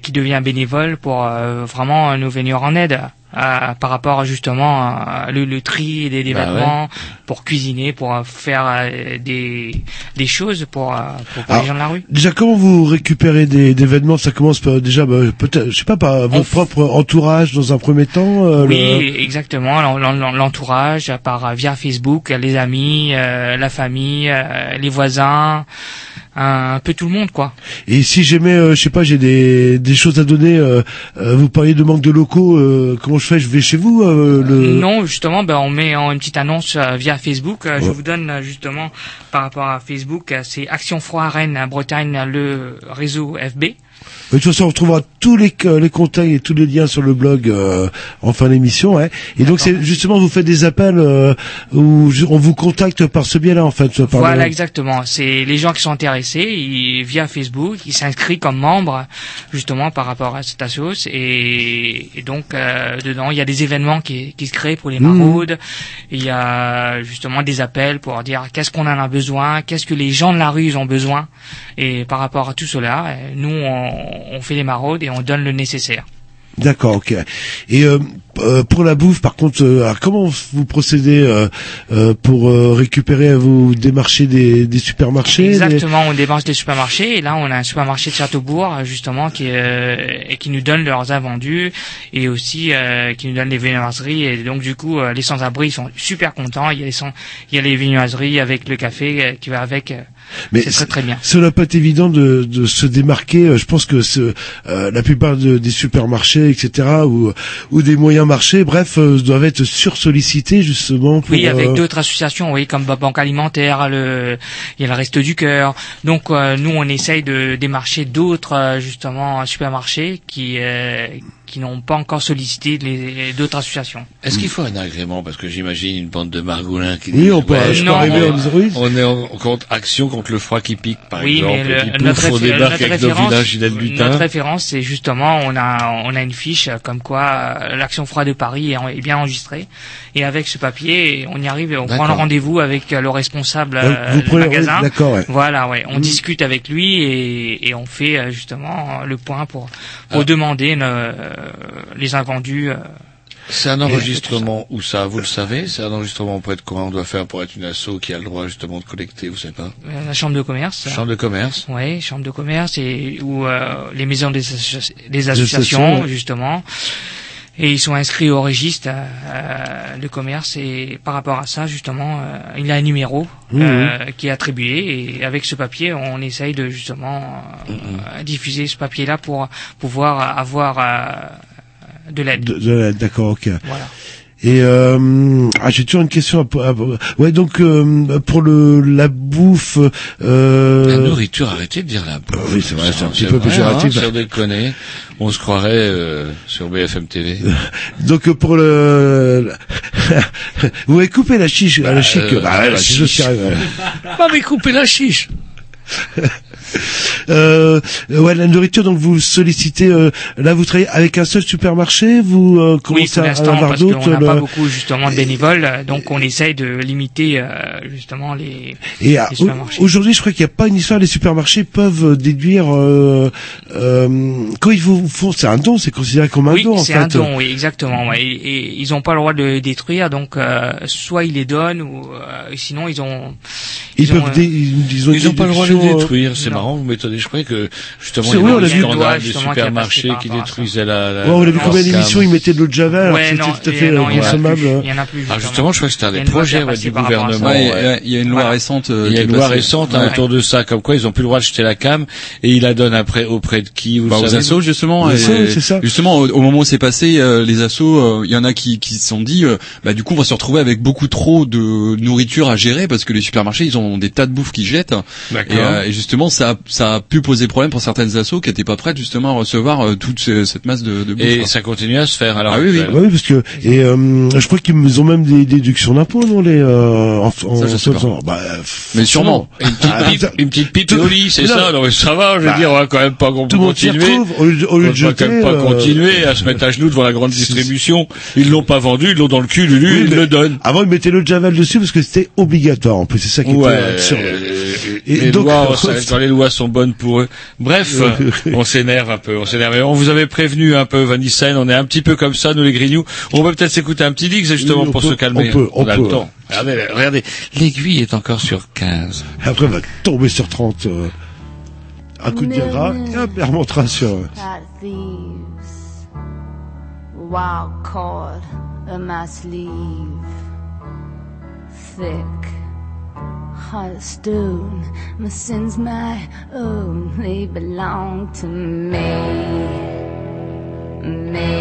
qui devient bénévole pour vraiment nous venir en aide euh, par rapport justement à le, le tri des, des Bah vêtements pour cuisiner, pour euh, faire euh, des des choses pour euh, pour, les gens de la rue. Déjà, comment vous récupérez des, des vêtements? Ça commence par, déjà, bah, peut-être, je sais pas, par votre propre entourage dans un premier temps. euh, Oui, le- exactement. l'en- l'en- L'entourage, par via Facebook, les amis, euh, la famille, euh, les voisins, un peu tout le monde, quoi. Et si jamais, euh, je sais pas, j'ai des, des choses à donner, euh, euh, vous parliez de manque de locaux, euh, comment je fais? Je vais chez vous euh, le... Non, justement, ben, on met en une petite annonce euh, via Facebook. Euh, Je Ouais. vous donne euh, justement par rapport à Facebook, euh, c'est Action Froid Rennes euh, Bretagne, le réseau FB. De toute façon, on retrouvera tous les, euh, les contacts et tous les liens sur le blog euh, en fin d'émission. Ouais. Et donc, c'est justement, vous faites des appels euh, où on vous contacte par ce biais-là, en fait. par Voilà, le- exactement. C'est les gens qui sont intéressés ils, via Facebook, ils s'inscrivent comme membres justement par rapport à cette assos et, et donc euh, dedans il y a des événements qui, qui se créent pour les Mhm. maraudes. Il y a justement des appels pour dire qu'est-ce qu'on en a besoin, qu'est-ce que les gens de la rue ils ont besoin et par rapport à tout cela, euh, nous on, on fait les maraudes et on donne le nécessaire. D'accord, ok. Et euh, euh, pour la bouffe, par contre, euh, comment vous procédez euh, euh, pour euh, récupérer, vous démarcher des, des supermarchés Exactement, on démarche des supermarchés et là on a un supermarché de Châteaubourg justement qui euh, et qui nous donne leurs invendus et aussi euh, qui nous donne les viennoiseries et donc du coup euh, les sans-abri sont super contents. Il y a les sans, il y a les viennoiseries avec le café qui va avec. Mais c'est très très bien. N'a pas été évident de, de se démarquer. Euh, Je pense que ce, euh, la plupart de- des supermarchés, etc., ou, ou des moyens marchés, bref, euh, doivent être sursollicités justement pour. Oui, avec euh, d'autres associations, oui, comme Banque Alimentaire, le, il y a le Resto du Cœur. Donc euh, nous, on essaye de démarcher d'autres justement supermarchés qui euh, qui n'ont pas encore sollicité les d'autres associations. Est-ce qu'il faut un agrément? Parce que j'imagine une bande de margoulins qui Oui, on peut- ouais, je peux non, arriver on, on est en contre action contre le froid qui pique, par oui, exemple. mais le- notre, pouf, réfé- notre référence, notre c'est justement, on a, on a une fiche comme quoi euh, l'action froid de Paris est, en- est bien enregistrée. Et avec ce papier, on y arrive, et on prend le rendez-vous avec euh, le responsable euh, vous du prenez- magasin. d'accord, ouais. Voilà, ouais. On Mm. discute avec lui et, et on fait justement le point pour, pour Ah. demander les invendus. euh, C'est un enregistrement où ça, vous le savez C'est un enregistrement pour être comment on doit faire pour être une asso qui a le droit justement de collecter, vous savez pas Euh, la chambre de commerce. Chambre de commerce. Oui, chambre de commerce et ou euh, les maisons des, associa- des associations, associations ouais. Et ils sont inscrits au registre euh, de commerce et par rapport à ça justement, euh, il a un numéro euh, qui est attribué et avec ce papier, on essaye de justement euh, diffuser ce papier-là pour pouvoir avoir euh, de l'aide. de- de la- D'accord, ok. Voilà. Et euh, ah, j'ai toujours une question. À, à- ouais, donc euh, pour le la bouffe. Euh, La nourriture, arrêtez de dire la bouffe. oui, c'est vrai, c'est un petit peu péjoratif. Hein, déconner, on se croirait euh, sur BFM TV. Donc euh, pour le, vous avez coupé la chiche, la chic. euh, bah, ouais, la la chiche chiche. Pas mais couper la chiche. Euh, ouais, la nourriture. Donc vous sollicitez. euh, là, vous travaillez avec un seul supermarché. Vous euh, Oui, commencez pour à, avoir parce d'autres. qu'on n'a le- pas beaucoup justement de bénévoles, donc on essaye de limiter euh, justement les, Et ah, les supermarchés. au- aujourd'hui, je crois qu'il n'y a pas une histoire. Les supermarchés peuvent déduire euh, euh, quand ils vous font. C'est un don. C'est considéré comme un oui, don en c'est un don, oui, exactement. ouais. Et, et ils n'ont pas le droit de le détruire, donc euh, soit ils les donnent, ou euh, sinon ils ont. Ils, ont, peuvent. euh, dé- ils, ils ont Ils pas le droit de les détruire, c'est non. Marrant, vous m'étonnez. Je croyais que justement C'est il y avait des a supermarchés qui détruisaient la, la Ouais, on a vu combien d'émissions ils mettaient de l'eau de javel, alors Ouais, non, c'était tout à fait non, consommable. il y en a plus, Ah, justement, je crois que c'était un des projets ouais, du gouvernement. Il y a- une loi récente. euh, Il y a une loi récente hein, Ouais. autour de ça, comme quoi ils ont plus le droit de jeter la cam, et ils la donnent après auprès de qui, vous Bah, aux assos justement justement au, moment où c'est passé euh, les assos euh, il y en a qui qui se sont dit euh, bah du coup on va se retrouver avec beaucoup trop de nourriture à gérer parce que les supermarchés ils ont des tas de bouffe qu'ils jettent D'accord. et, euh, et justement ça a- ça a pu poser problème pour certaines assos qui étaient pas prêtes justement à recevoir euh, toute ce- cette masse de, de bouffe Et ça continue à se faire. Alors Ah oui, oui. Ouais, oui, parce que et euh, je crois qu'ils ont même des déductions d'impôts, non les euh, en, en, Ça, je sais pas. faisant- Bah, Mais sûrement. Une petite Ah, pipe, ça- une petite pipe tout- au lit, c'est ça. Non, mais ça va. Je veux bah, dire, on va quand même pas tout le continuer. retrouve au lieu de- au lieu On de va quand même pas euh, continuer à se mettre à genoux devant la grande distribution. Ils l'ont pas vendu, ils l'ont dans le cul, Lulu, Oui, ils le donnent. Avant, ils mettaient de javel dessus parce que c'était obligatoire. En plus, c'est ça qui Ouais. était absurde. Et Et donc, lois, ça, dans les lois sont bonnes pour eux. Bref, on s'énerve un peu, on s'énerve. On vous avait prévenu un peu, Vanessa, on est un petit peu comme ça, nous les grignoux. On va peut-être s'écouter un petit Dix, justement, pour se calmer. On peut, on, on peut. le. Regardez, regardez. l'aiguille est encore sur 15. Après, on va tomber sur 30. Euh, un coup de diagra et un sur... Euh, wild cord my thick heart of stone. My sins, my own, they belong to me. Me.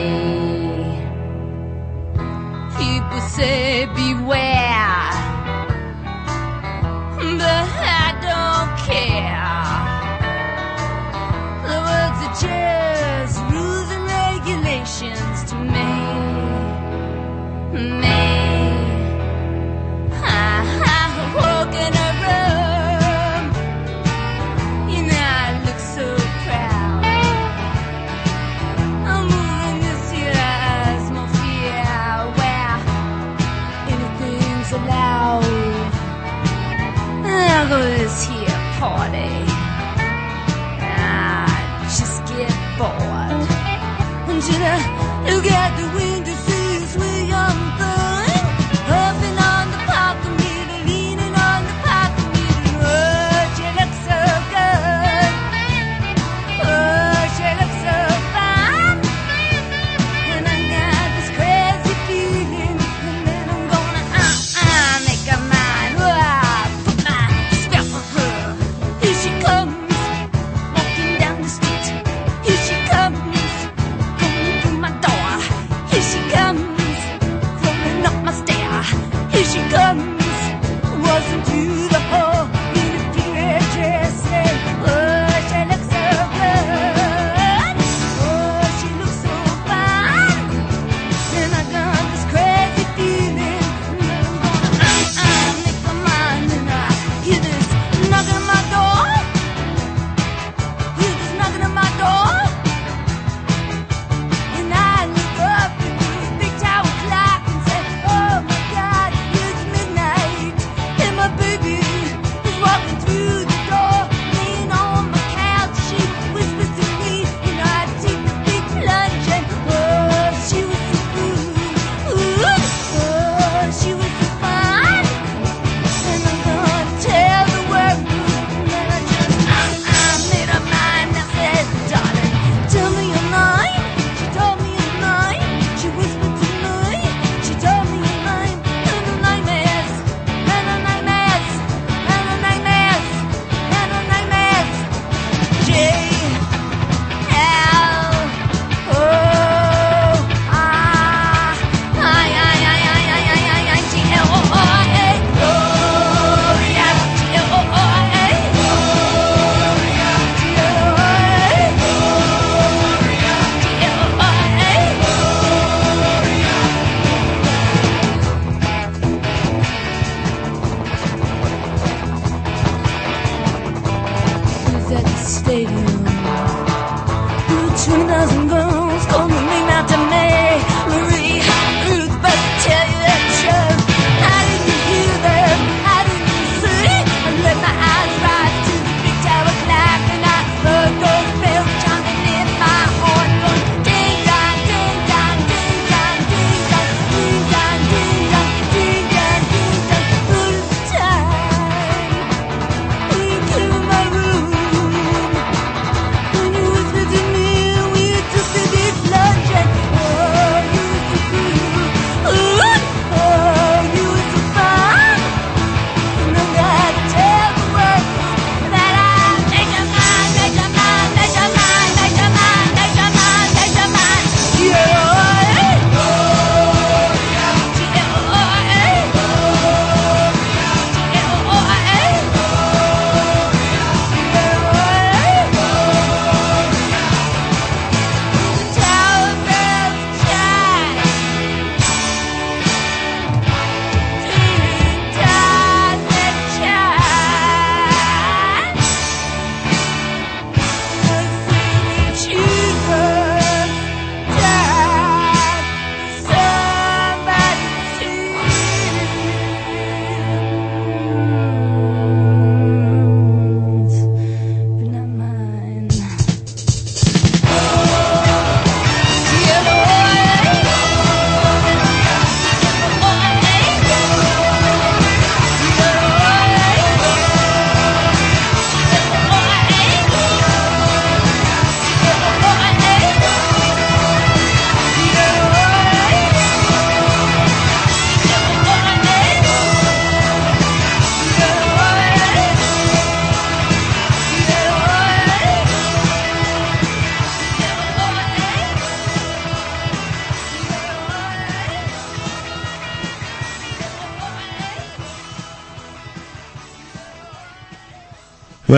People say, beware. But I don't care. The words are just rules and regulations to me. Me. attention, you get the wind.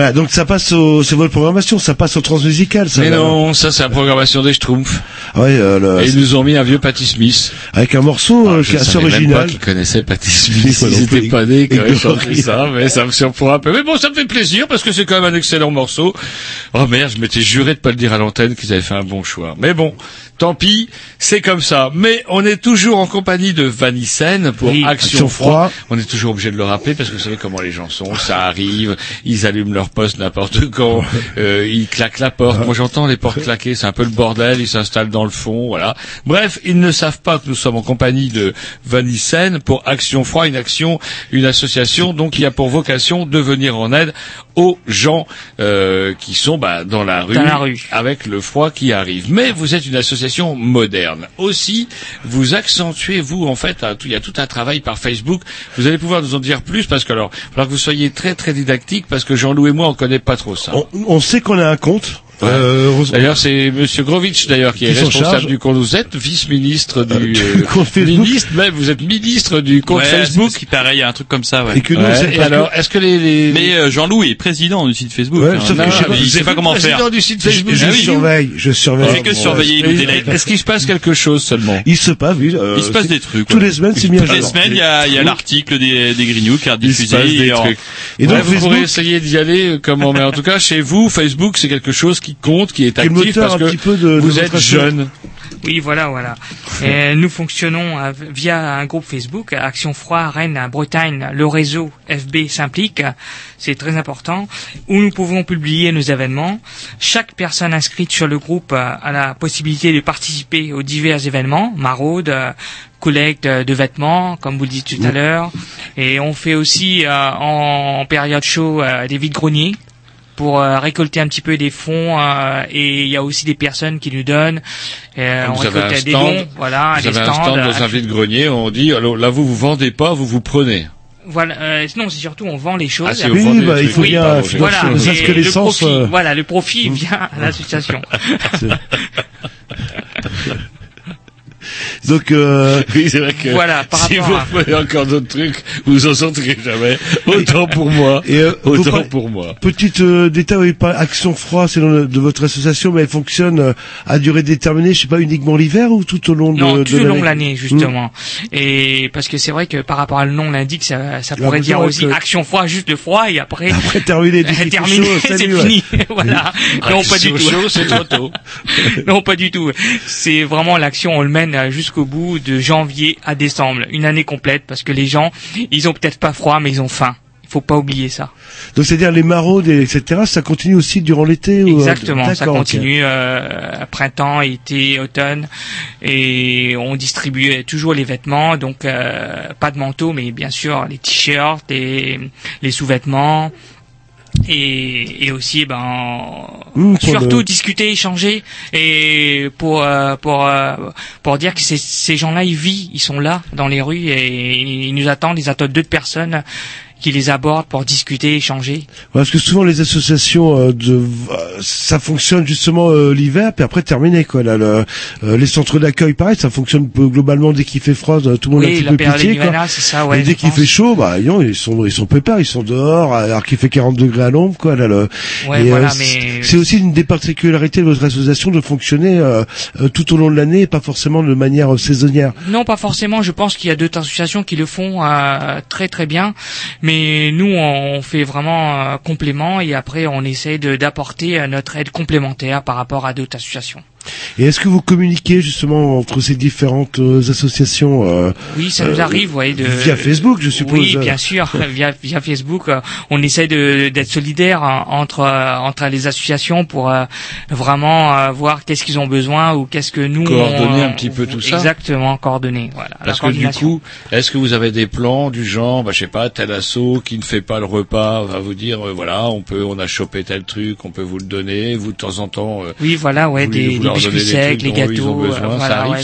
Voilà, donc ça passe au, c'est votre programmation, ça passe au transmusical, ça. Mais là. non, ça c'est la programmation des Schtroumpfs. Ah ouais, euh, le- Et ils nous ont mis un vieux Patti Smith. avec un morceau euh, Ah, qui je est assez original. qu'ils connaissaient Patti Smith. Moi non Ils plus. étaient pas nés quand Et ils chantaient ça, mais ça me surprend un peu. Mais bon, ça me fait plaisir parce que c'est quand même un excellent morceau. Oh merde, je m'étais juré de pas le dire à l'antenne qu'ils avaient fait un bon choix. Mais bon, tant pis, c'est comme ça. Mais on est toujours en compagnie de Vanissen pour Oui. Action. Froid. On est toujours obligé de le rappeler parce que vous savez comment les gens sont. Ça arrive, ils allument leur poste n'importe quand, euh, ils claquent la porte. Moi j'entends les portes claquer, c'est un peu le bordel, ils s'installent dans le fond, voilà. Bref, ils ne savent pas que nous sommes en compagnie de Vanissen pour Action Froid, une action, une association donc qui a pour vocation de venir en aide aux gens euh, qui sont bah, dans la rue, Dans la rue. avec le froid qui arrive. Mais vous êtes une association moderne. Aussi, vous accentuez, vous, en fait, un- il y a tout un travail par Facebook. Vous allez pouvoir nous en dire plus parce que, alors, il faudra que vous soyez très, très didactique parce que Jean-Loup et moi, on connaît pas trop ça. On, on sait qu'on a un compte. Ouais. Euh, D'ailleurs, c'est Monsieur Grovitch d'ailleurs qui est Qui responsable charge. du compte. Vous êtes vice-ministre du du compte Facebook. ministre, même vous êtes ministre du compte Ouais, Facebook. Ce qui paraît, il y a un truc comme ça, ouais. Et que nous, Ouais. c'est Et parce que- alors, est-ce que les, les... Mais euh, Jean-Loup est président du site Facebook. Ouais, hein. sauf que Non, je sais pas- mais il sait pas vous comment le faire. président du site je, Facebook. je Ah oui. surveille, je Il surveille. fait que surveiller. Est-ce qu'il se passe quelque chose seulement Il se passe, oui. euh, Il se passe des trucs. Toutes ouais. les semaines, c'est mis à Toutes les semaines, il y a, il y a l'article des, des Grignoux qui a diffusé. et en- trucs. Et donc, vous pourrez essayer d'y aller euh, comment mais en tout cas chez vous Facebook c'est quelque chose qui qui est Qui est actif parce un que petit peu de- de vous votre êtes jeune Oui, voilà, voilà. Et nous fonctionnons euh, via un groupe Facebook, Action Froid, Rennes, Bretagne. Le réseau FB s'implique, c'est très important, où nous pouvons publier nos événements. Chaque personne inscrite sur le groupe euh, a la possibilité de participer aux divers événements, maraude, euh, collecte euh, de vêtements, comme vous le dites tout à l'heure. Et on fait aussi euh, en, en période chaud euh, des vides-greniers pour euh, récolter un petit peu des fonds euh, et il y a aussi des personnes qui nous donnent. Euh, on avez un récolte des dons voilà vous des avez un stands, stand dans un vide-grenier on dit alors là vous vous vendez pas vous vous prenez. Voilà euh, non c'est surtout on vend les choses. Ah, Oui, vendez bah, il faut Oui, bien voilà que le profit euh, voilà le profit vient à l'association Donc, euh, oui, c'est vrai que Voilà, par si vous à- prenez encore d'autres trucs, vous en sortirez jamais. Autant pour moi. et, euh, Autant parlez- pour moi. Petit euh, détail, oui, pas Action Froid, c'est le- de votre association, mais elle fonctionne euh, à durée déterminée, je sais pas, uniquement l'hiver ou tout au long de, non de tout au long de l'année l'année justement et parce que c'est vrai que par rapport à le nom l'indique ça, ça pourrait dire de aussi que- action froid juste le froid et après Après terminé, c'est fini voilà non pas du tout chaud, c'est trop tôt. non, pas du tout. C'est vraiment l'action, on le mène euh, jusqu'au bout de janvier à décembre, une année complète, parce que les gens, ils ont peut-être pas froid, mais ils ont faim. Il faut pas oublier ça. Donc c'est-à-dire les maraudes, et etc., ça continue aussi durant l'été ou, euh, Exactement, ça d'accord, ok. continue euh, printemps, été, automne, et on distribue toujours les vêtements, donc euh, pas de manteau, mais bien sûr les t-shirts, les, les sous-vêtements. Et, et aussi ben Mmh, surtout le- discuter échanger et pour euh, pour euh, pour dire que ces, ces gens-là ils vivent ils sont là dans les rues et ils nous attendent ils attendent d'autres personnes qui les abordent pour discuter échanger Parce que souvent les associations euh, de euh, ça fonctionne justement euh, l'hiver puis après terminé quoi là le, euh, les centres d'accueil pareil ça fonctionne globalement dès qu'il fait froid tout le monde a un petit la peu pitié quoi. ça ouais et dès qu'il fait chaud bah non, ils sont ils sont pépères ils sont dehors alors qu'il fait 40 degrés à l'ombre quoi là le Ouais, voilà, euh, mais- c'est aussi une des particularités de votre association de fonctionner euh, tout au long de l'année et pas forcément de manière euh, saisonnière Non, pas forcément. Je pense qu'il y a d'autres associations qui le font euh, très très bien, mais nous on fait vraiment euh, complément et après on essaie de- d'apporter euh, notre aide complémentaire par rapport à d'autres associations. Et est-ce que vous communiquez justement entre ces différentes euh, associations euh, Oui, ça nous euh, arrive, ouais, de via Facebook je suppose Oui, euh. bien sûr, via via Facebook, euh, on essaie de d'être solidaire hein, entre euh, entre les associations pour euh, vraiment euh, voir qu'est-ce qu'ils ont besoin ou qu'est-ce que nous Coordonner on- un petit peu tout ça. Exactement, coordonner. Voilà. Parce que du coup, est-ce que vous avez des plans du genre, bah, je sais pas, tel assaut qui ne fait pas le repas va vous dire, euh, voilà, on peut, on a chopé tel truc, on peut vous le donner, vous de temps en temps. euh, Oui, voilà, ouais, vous- des, vous des leur biscuits secs, les ils gâteaux. ont besoin, euh, ça arrive, ouais,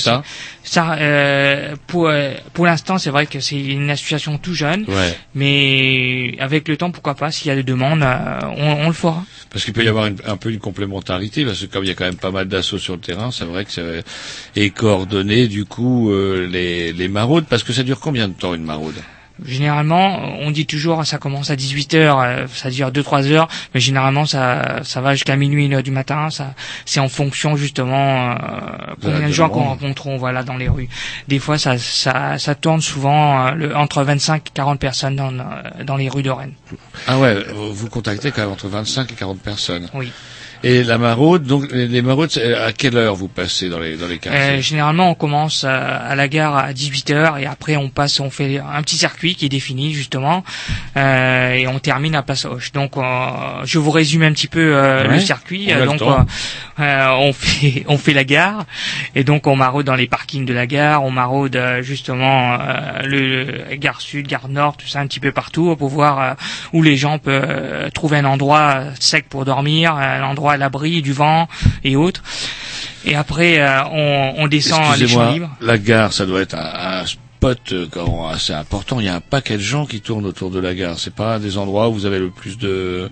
ça euh, pour euh, pour l'instant, c'est vrai que c'est une association tout jeune, Ouais. mais avec le temps, pourquoi pas, s'il y a des demandes, on, on le fera. Parce qu'il peut y avoir une- un peu une complémentarité, parce que comme il y a quand même pas mal d'assauts sur le terrain, c'est vrai que c'est et coordonner du coup les, les maraudes, parce que ça dure combien de temps une maraude? Généralement, on dit toujours ça commence à 18 heures, euh, ça dure 2-3 heures, mais généralement ça ça va jusqu'à minuit, une heure du matin. Ça c'est en fonction justement euh, combien de gens qu'on rencontrons voilà dans les rues. Des fois ça ça ça tourne souvent euh, le, entre 25 et 40 personnes dans euh, dans les rues de Rennes. Ah ouais, vous vous contactez quand même entre 25 et 40 personnes. Oui. Et la maraude, donc les, maraudes, à quelle heure vous passez dans les dans les Euh, quartiers généralement, on commence euh, à la gare à 18h et après on passe, on fait un petit circuit qui est défini justement euh, et on termine à Place Hoche. Donc, euh, je vous résume un petit peu euh, Ouais, le circuit. on donc, euh, euh, on fait on fait la gare et donc on maraude dans les parkings de la gare, on maraude euh, justement euh, le, le gare sud, gare nord, tout ça un petit peu partout pour voir euh, où les gens peuvent euh, trouver un endroit euh, sec pour dormir, un endroit à l'abri du vent et autres. Et après, euh, on, on descend à les champs libres. la gare, ça doit être un, un spot euh, assez important. Il y a un paquet de gens qui tournent autour de la gare. C'est pas des endroits où vous avez le plus de,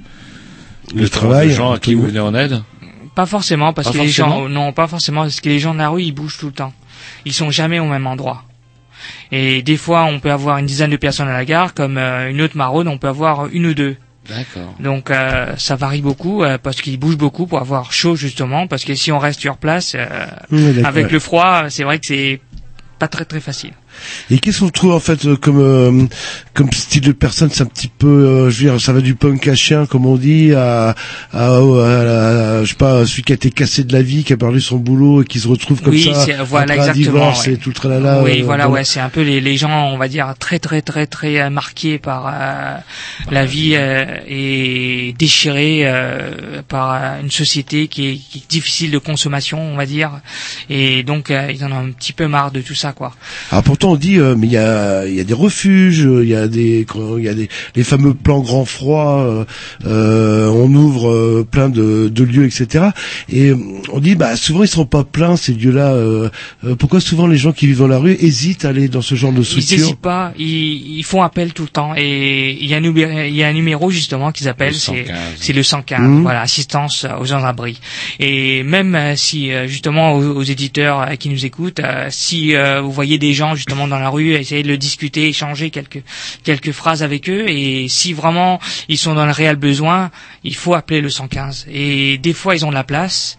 Le de travail, de gens à qui vous venez en aide? Pas forcément parce Pas que les gens non pas forcément parce que les gens de la rue ils bougent tout le temps. Ils sont jamais au même endroit. Et des fois on peut avoir une dizaine de personnes à la gare comme euh, une autre maraude on peut avoir une ou deux. D'accord. Donc euh, ça varie beaucoup euh, parce qu'ils bougent beaucoup pour avoir chaud justement parce que si on reste sur place euh, Oui, avec le froid c'est vrai que c'est pas très très facile. Et qu'est-ce qu'on trouve en fait euh, comme euh, comme style de personne C'est un petit peu, euh, je veux dire, ça va du punk à chien, comme on dit, à, à, à je sais pas, celui qui a été cassé de la vie, qui a perdu son boulot et qui se retrouve comme oui, ça c'est- voilà après exactement. divorce ouais. et tout le tralala. Oui, euh, voilà, ouais, c'est un peu les, les gens, on va dire très très très très euh, marqués par euh, la vie euh, et déchirés euh, par une société qui est, qui est difficile de consommation, on va dire, et donc euh, ils en ont un petit peu marre de tout ça, quoi. Ah pourtant on dit euh, mais il y a il y a des refuges, euh, il y a des il y a des les fameux plans grand froid, euh, euh, on ouvre euh, plein de, de lieux etc. Et on dit bah souvent ils seront pas pleins ces lieux-là. euh, euh, pourquoi souvent les gens qui vivent dans la rue hésitent à aller dans ce genre de Ils structure n'hésitent pas, ils, ils font appel tout le temps et il y a un numéro, il y a un numéro justement qu'ils appellent, Le c'est 115. c'est le 115, Mhm. voilà, assistance aux sans-abri. Et même euh, si euh, justement aux, aux éditeurs euh, qui nous écoutent, euh, si euh, vous voyez des gens justement dans la rue, essayez de le discuter, échanger quelques quelques phrases avec eux et si vraiment ils sont dans le réel besoin, il faut appeler le 115. Et des fois ils ont de la place.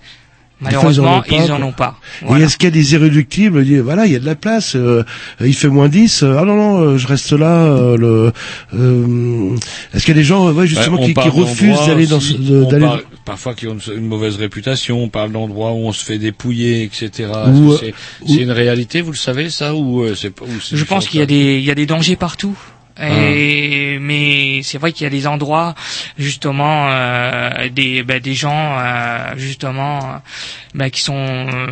Malheureusement, ils en ont pas, ils en ont pas. Et Voilà. est-ce qu'il y a des irréductibles? Voilà, il y a de la place. euh, il fait moins 10. euh, ah non non, euh, je reste là. euh, le, euh, est-ce qu'il y a des gens, ouais, justement, qui, qui refusent d'aller dans ce- aussi, de- on d'aller parfois qui ont une, une mauvaise réputation. On parle d'endroits où on se fait dépouiller, etc. Euh, c'est c'est une réalité, vous le savez ça ou euh, c'est pas- ou c'est Je pense qu'il y a fantasme des il y a des dangers partout. Ah. Et, mais c'est vrai qu'il y a des endroits justement euh, des bah, des gens euh, justement euh, bah, qui sont euh,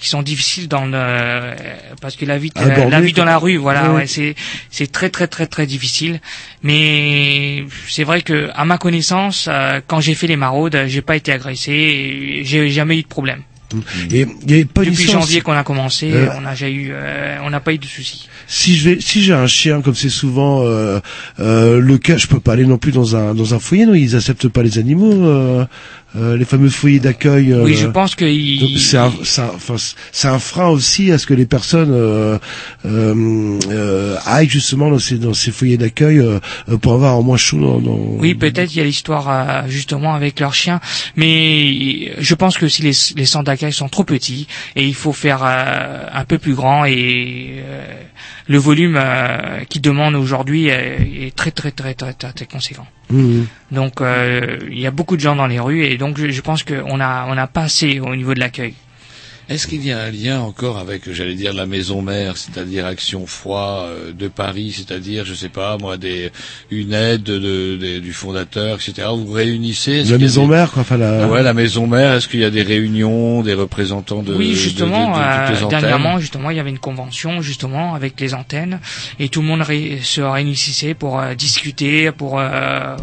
qui sont difficiles dans le parce que la vie Aborder, la vie dans la rue voilà ouais, c'est c'est très très très très difficile. Mais c'est vrai que à ma connaissance euh, quand j'ai fait les maraudes j'ai pas été agressé j'ai jamais eu de problème Et il y a pas depuis janvier qu'on a commencé Euh, on eu euh, on n'a pas eu de soucis. Si je vais, si j'ai un chien comme c'est souvent euh, euh, le cas, je peux pas aller non plus dans un dans un foyer. Non, ils acceptent pas les animaux, les fameux foyers d'accueil. euh, oui je pense que il- c'est un, un, enfin, c'est un frein aussi à ce que les personnes euh, euh, euh, aillent justement dans ces dans ces foyers d'accueil euh, euh, pour avoir au moins chaud dans. dans- Oui, peut-être il y a l'histoire euh, justement avec leurs chiens, mais je pense que si les, les centres d'accueil sont trop petits et il faut faire euh, un peu plus grand et euh, le volume euh, qu'ils demandent aujourd'hui est, est très très très très très, très conséquent. Mhm. Donc euh, il y a beaucoup de gens dans les rues et donc je, je pense qu'on a on n'a pas assez au niveau de l'accueil. Est-ce qu'il y a un lien encore avec, j'allais dire, la maison mère, c'est-à-dire Action Froid euh, de Paris, c'est-à-dire, je sais pas, moi, des, une aide de, de- du fondateur, etc. Vous réunissez est-ce La qu'il y a maison des- mère, quoi. Enfin, la... Ouais, la maison mère. Est-ce qu'il y a des réunions, des représentants de oui, de- justement, de, toutes euh, les antennes dernièrement, justement, il y avait une convention justement avec les antennes et tout le monde ré- se réunissait pour euh, discuter, pour euh,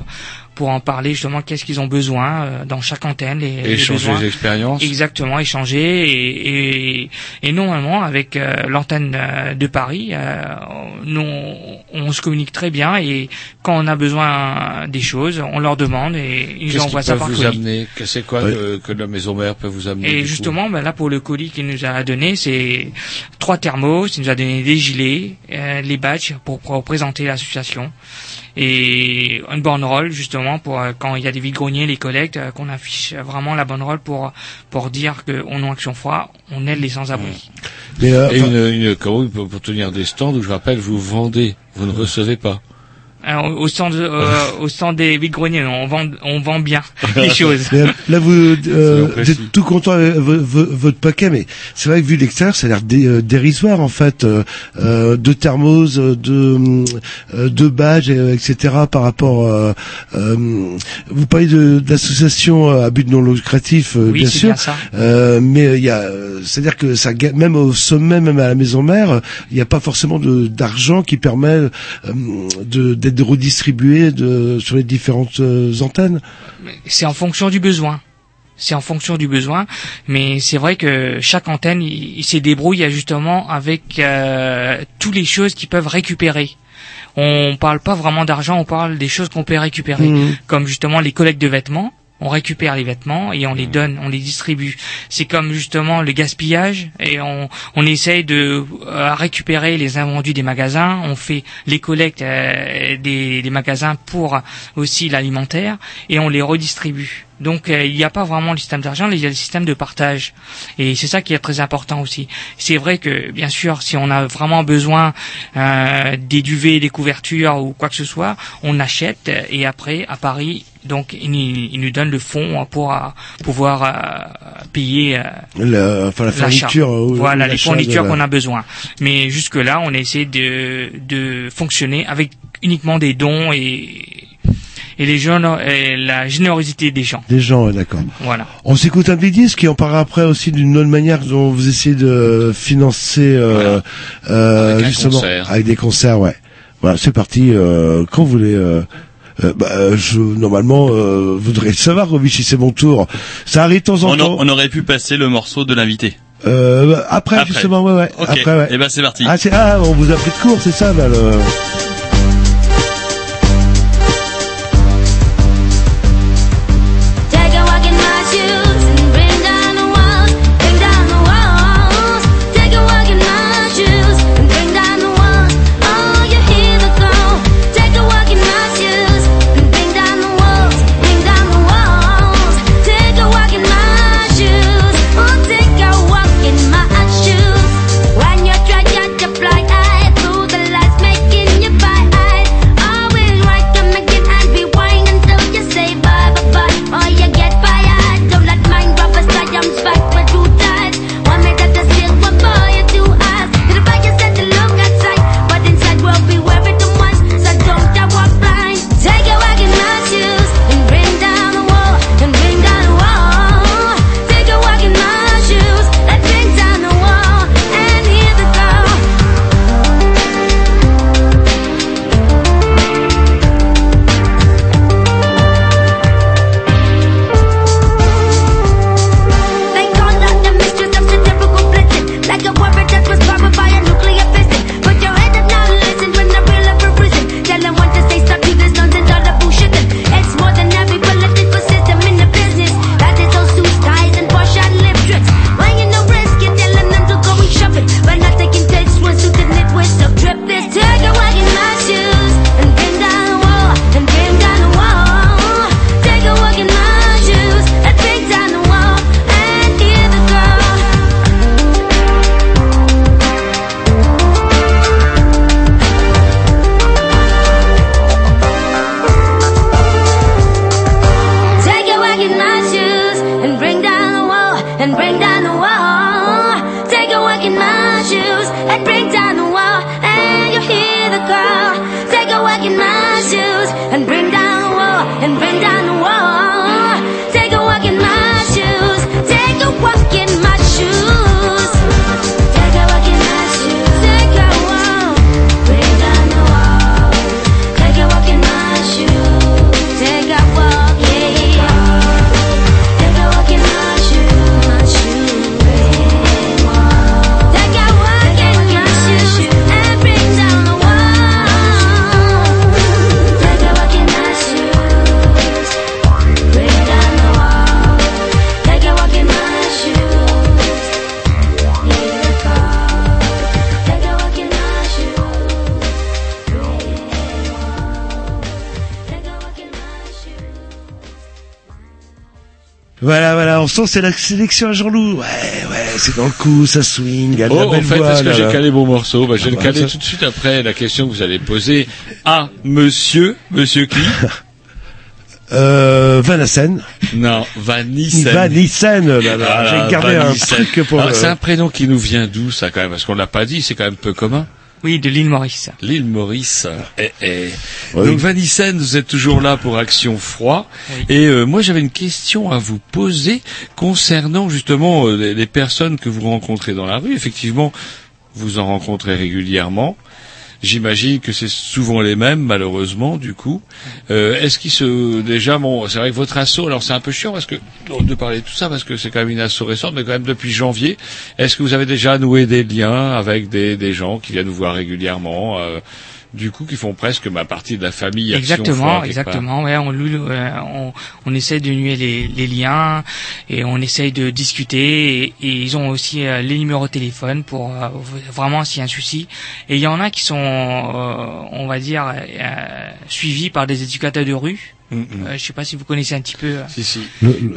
pour en parler justement qu'est-ce qu'ils ont besoin euh, dans chaque antenne les, les Échanger besoins. les expériences. exactement échanger et, et, et normalement avec euh, l'antenne euh, de Paris euh, nous on, on se communique très bien et quand on a besoin des choses on leur demande et ils Qu'est-ce envoient qu'ils ça peuvent par vous colis. amener? Que c'est quoi que, que la maison mère peut vous amener Et justement, ben là pour le colis qu'il nous a donné, c'est trois thermos. Il nous a donné des gilets, euh, les badges pour, pour représenter l'association et une banderole justement pour euh, quand il y a des vides-greniers, les collectes, euh, qu'on affiche vraiment la banderole pour pour dire que au nom Action Foi, on aide les sans-abri. Euh, Et enfin- une, une, pour tenir des stands où je rappelle, vous vendez, vous ne recevez pas. Alors, au stand euh, au stand des vides-greniers, on vend on vend bien les choses. Mais, euh, là, vous, euh, vous êtes tout content avec vo- vo- votre paquet, mais c'est vrai que vu de l'extérieur, ça a l'air dé- euh, dérisoire en fait. Euh, euh, deux thermos, euh, euh, deux badges, euh, etc. Par rapport, euh, euh, vous parlez de d'associations euh, à but non lucratif, euh, Oui, bien c'est sûr. bien ça. Euh, mais euh, il y a, euh, c'est-à-dire que ça, même au sommet, même à la maison mère, euh, il n'y a pas forcément de d'argent qui permet euh, de d'être redistribué de sur les différentes euh, antennes. c'est en fonction du besoin. C'est en fonction du besoin, mais c'est vrai que chaque antenne, il, il se débrouille justement avec euh, toutes les choses qu'ils peuvent récupérer. On parle pas vraiment d'argent, on parle des choses qu'on peut récupérer, Mhm. comme justement les collectes de vêtements. On récupère les vêtements et on les donne, on les distribue. C'est comme justement le gaspillage et on, on essaye de euh, récupérer les invendus des magasins. On fait les collectes euh, des, des magasins pour aussi l'alimentaire et on les redistribue. Donc euh, il n'y a pas vraiment le système d'argent, il y a le système de partage. Et c'est ça qui est très important aussi. C'est vrai que bien sûr, si on a vraiment besoin euh, des duvets, des couvertures ou quoi que ce soit, on achète et après à Paris, donc ils, nous- ils nous donnent le fonds pour euh, pouvoir euh, payer euh, Le- enfin, la fourniture, ou- voilà ou les fournitures la- qu'on a besoin. Mais jusque là, on essaie de de fonctionner avec uniquement des dons et et les gens et la générosité des gens. Des gens, ouais, d'accord. Voilà. On s'écoute un petit disque et on parlera après aussi d'une autre manière dont vous essayez de financer euh, euh, Avec justement concert. avec des concerts, ouais. Voilà, c'est parti. Euh, quand vous voulez. Euh, euh, bah, euh, je normalement euh, voudrais le savoir, Roby, si c'est mon tour. Ça arrive de temps en On, a- temps. on aurait pu passer le morceau de l'invité. Euh, après, Après. justement, ouais, ouais. Après, ouais. Eh ben c'est parti. Ah, c'est ah, on vous a pris de court, c'est ça, là. Le... C'est la sélection à Jean-Loup. Ouais, ouais, c'est dans le coup, ça swing, elle Oh, la en fait, voix, est-ce que j'ai calé mon morceau bah, Je vais Ah le bah, caler tout de suite après la question que vous allez poser à monsieur, monsieur qui Euh, Van Assen. Non, Van Nissen. Van Nissen, là, là. Voilà, J'ai gardé un truc pour le- C'est un prénom qui nous vient d'où, ça, quand même? Parce qu'on l'a pas dit, c'est quand même peu commun. Oui, de l'île Maurice. L'île Maurice. Eh, eh. Oui. Donc Van Nissen, vous êtes toujours là pour Action Froid. Et euh, moi, j'avais une question à vous poser concernant justement euh, les, les personnes que vous rencontrez dans la rue. Effectivement, vous en rencontrez régulièrement. J'imagine que c'est souvent les mêmes, malheureusement, du coup. Euh, Est-ce qu'ils se... Déjà, bon, c'est vrai que votre assaut, alors c'est un peu chiant parce que de parler de tout ça, parce que c'est quand même une assaut récente, mais quand même depuis janvier. Est-ce que vous avez déjà noué des liens avec des, des gens qui viennent vous voir régulièrement euh, du coup, qui font presque ma partie de la famille. Action Exactement, exactement. Ouais, on, euh, on, on essaie de nuer les, les liens et on essaye de discuter. Et, et ils ont aussi euh, les numéros de téléphone pour euh, vraiment s'il y a un souci. Et il y en a qui sont, euh, on va dire, euh, suivis par des éducateurs de rue. Euh, je sais pas si vous connaissez un petit peu. euh, Si, si.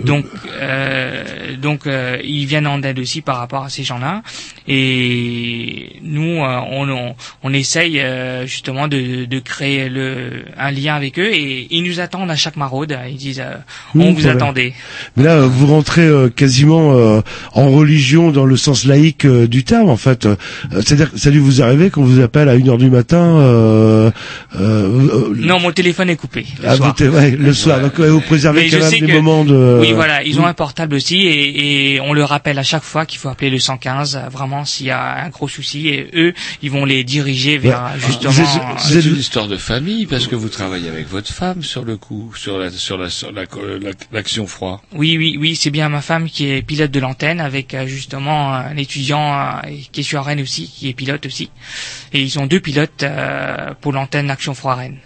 Donc, euh, donc euh, ils viennent en aide aussi par rapport à ces gens-là. Et nous, euh, on, on, on essaye euh, justement de, de créer le, un lien avec eux. Et ils nous attendent à chaque maraude. Ils disent, euh, on Mmh, vous attendait. Mais là, vous rentrez euh, quasiment euh, en religion dans le sens laïque euh, du terme, en fait. Euh, C'est-à-dire ça a dû vous arriver qu'on vous appelle à une heure du matin. Euh, euh, euh, Non, mon téléphone est coupé. Le ah, soir. vous t'es- ouais, le soir. Donc ouais, vous préservez Mais quand même des que- moments de. Oui, voilà, ils ont Mm. un portable aussi et, et on le rappelle à chaque fois qu'il faut appeler le 115, euh, vraiment s'il y a un gros souci et eux, ils vont les diriger vers Ouais. justement. Euh, C'est une histoire de famille parce que vous travaillez avec votre femme sur le coup, sur la sur la sur la- la- l'action froid. Oui, oui, oui, c'est bien ma femme qui est pilote de l'antenne avec euh, justement un étudiant euh, qui est sur Rennes aussi, qui est pilote aussi. Et ils ont deux pilotes euh, pour l'antenne Action Froid Rennes.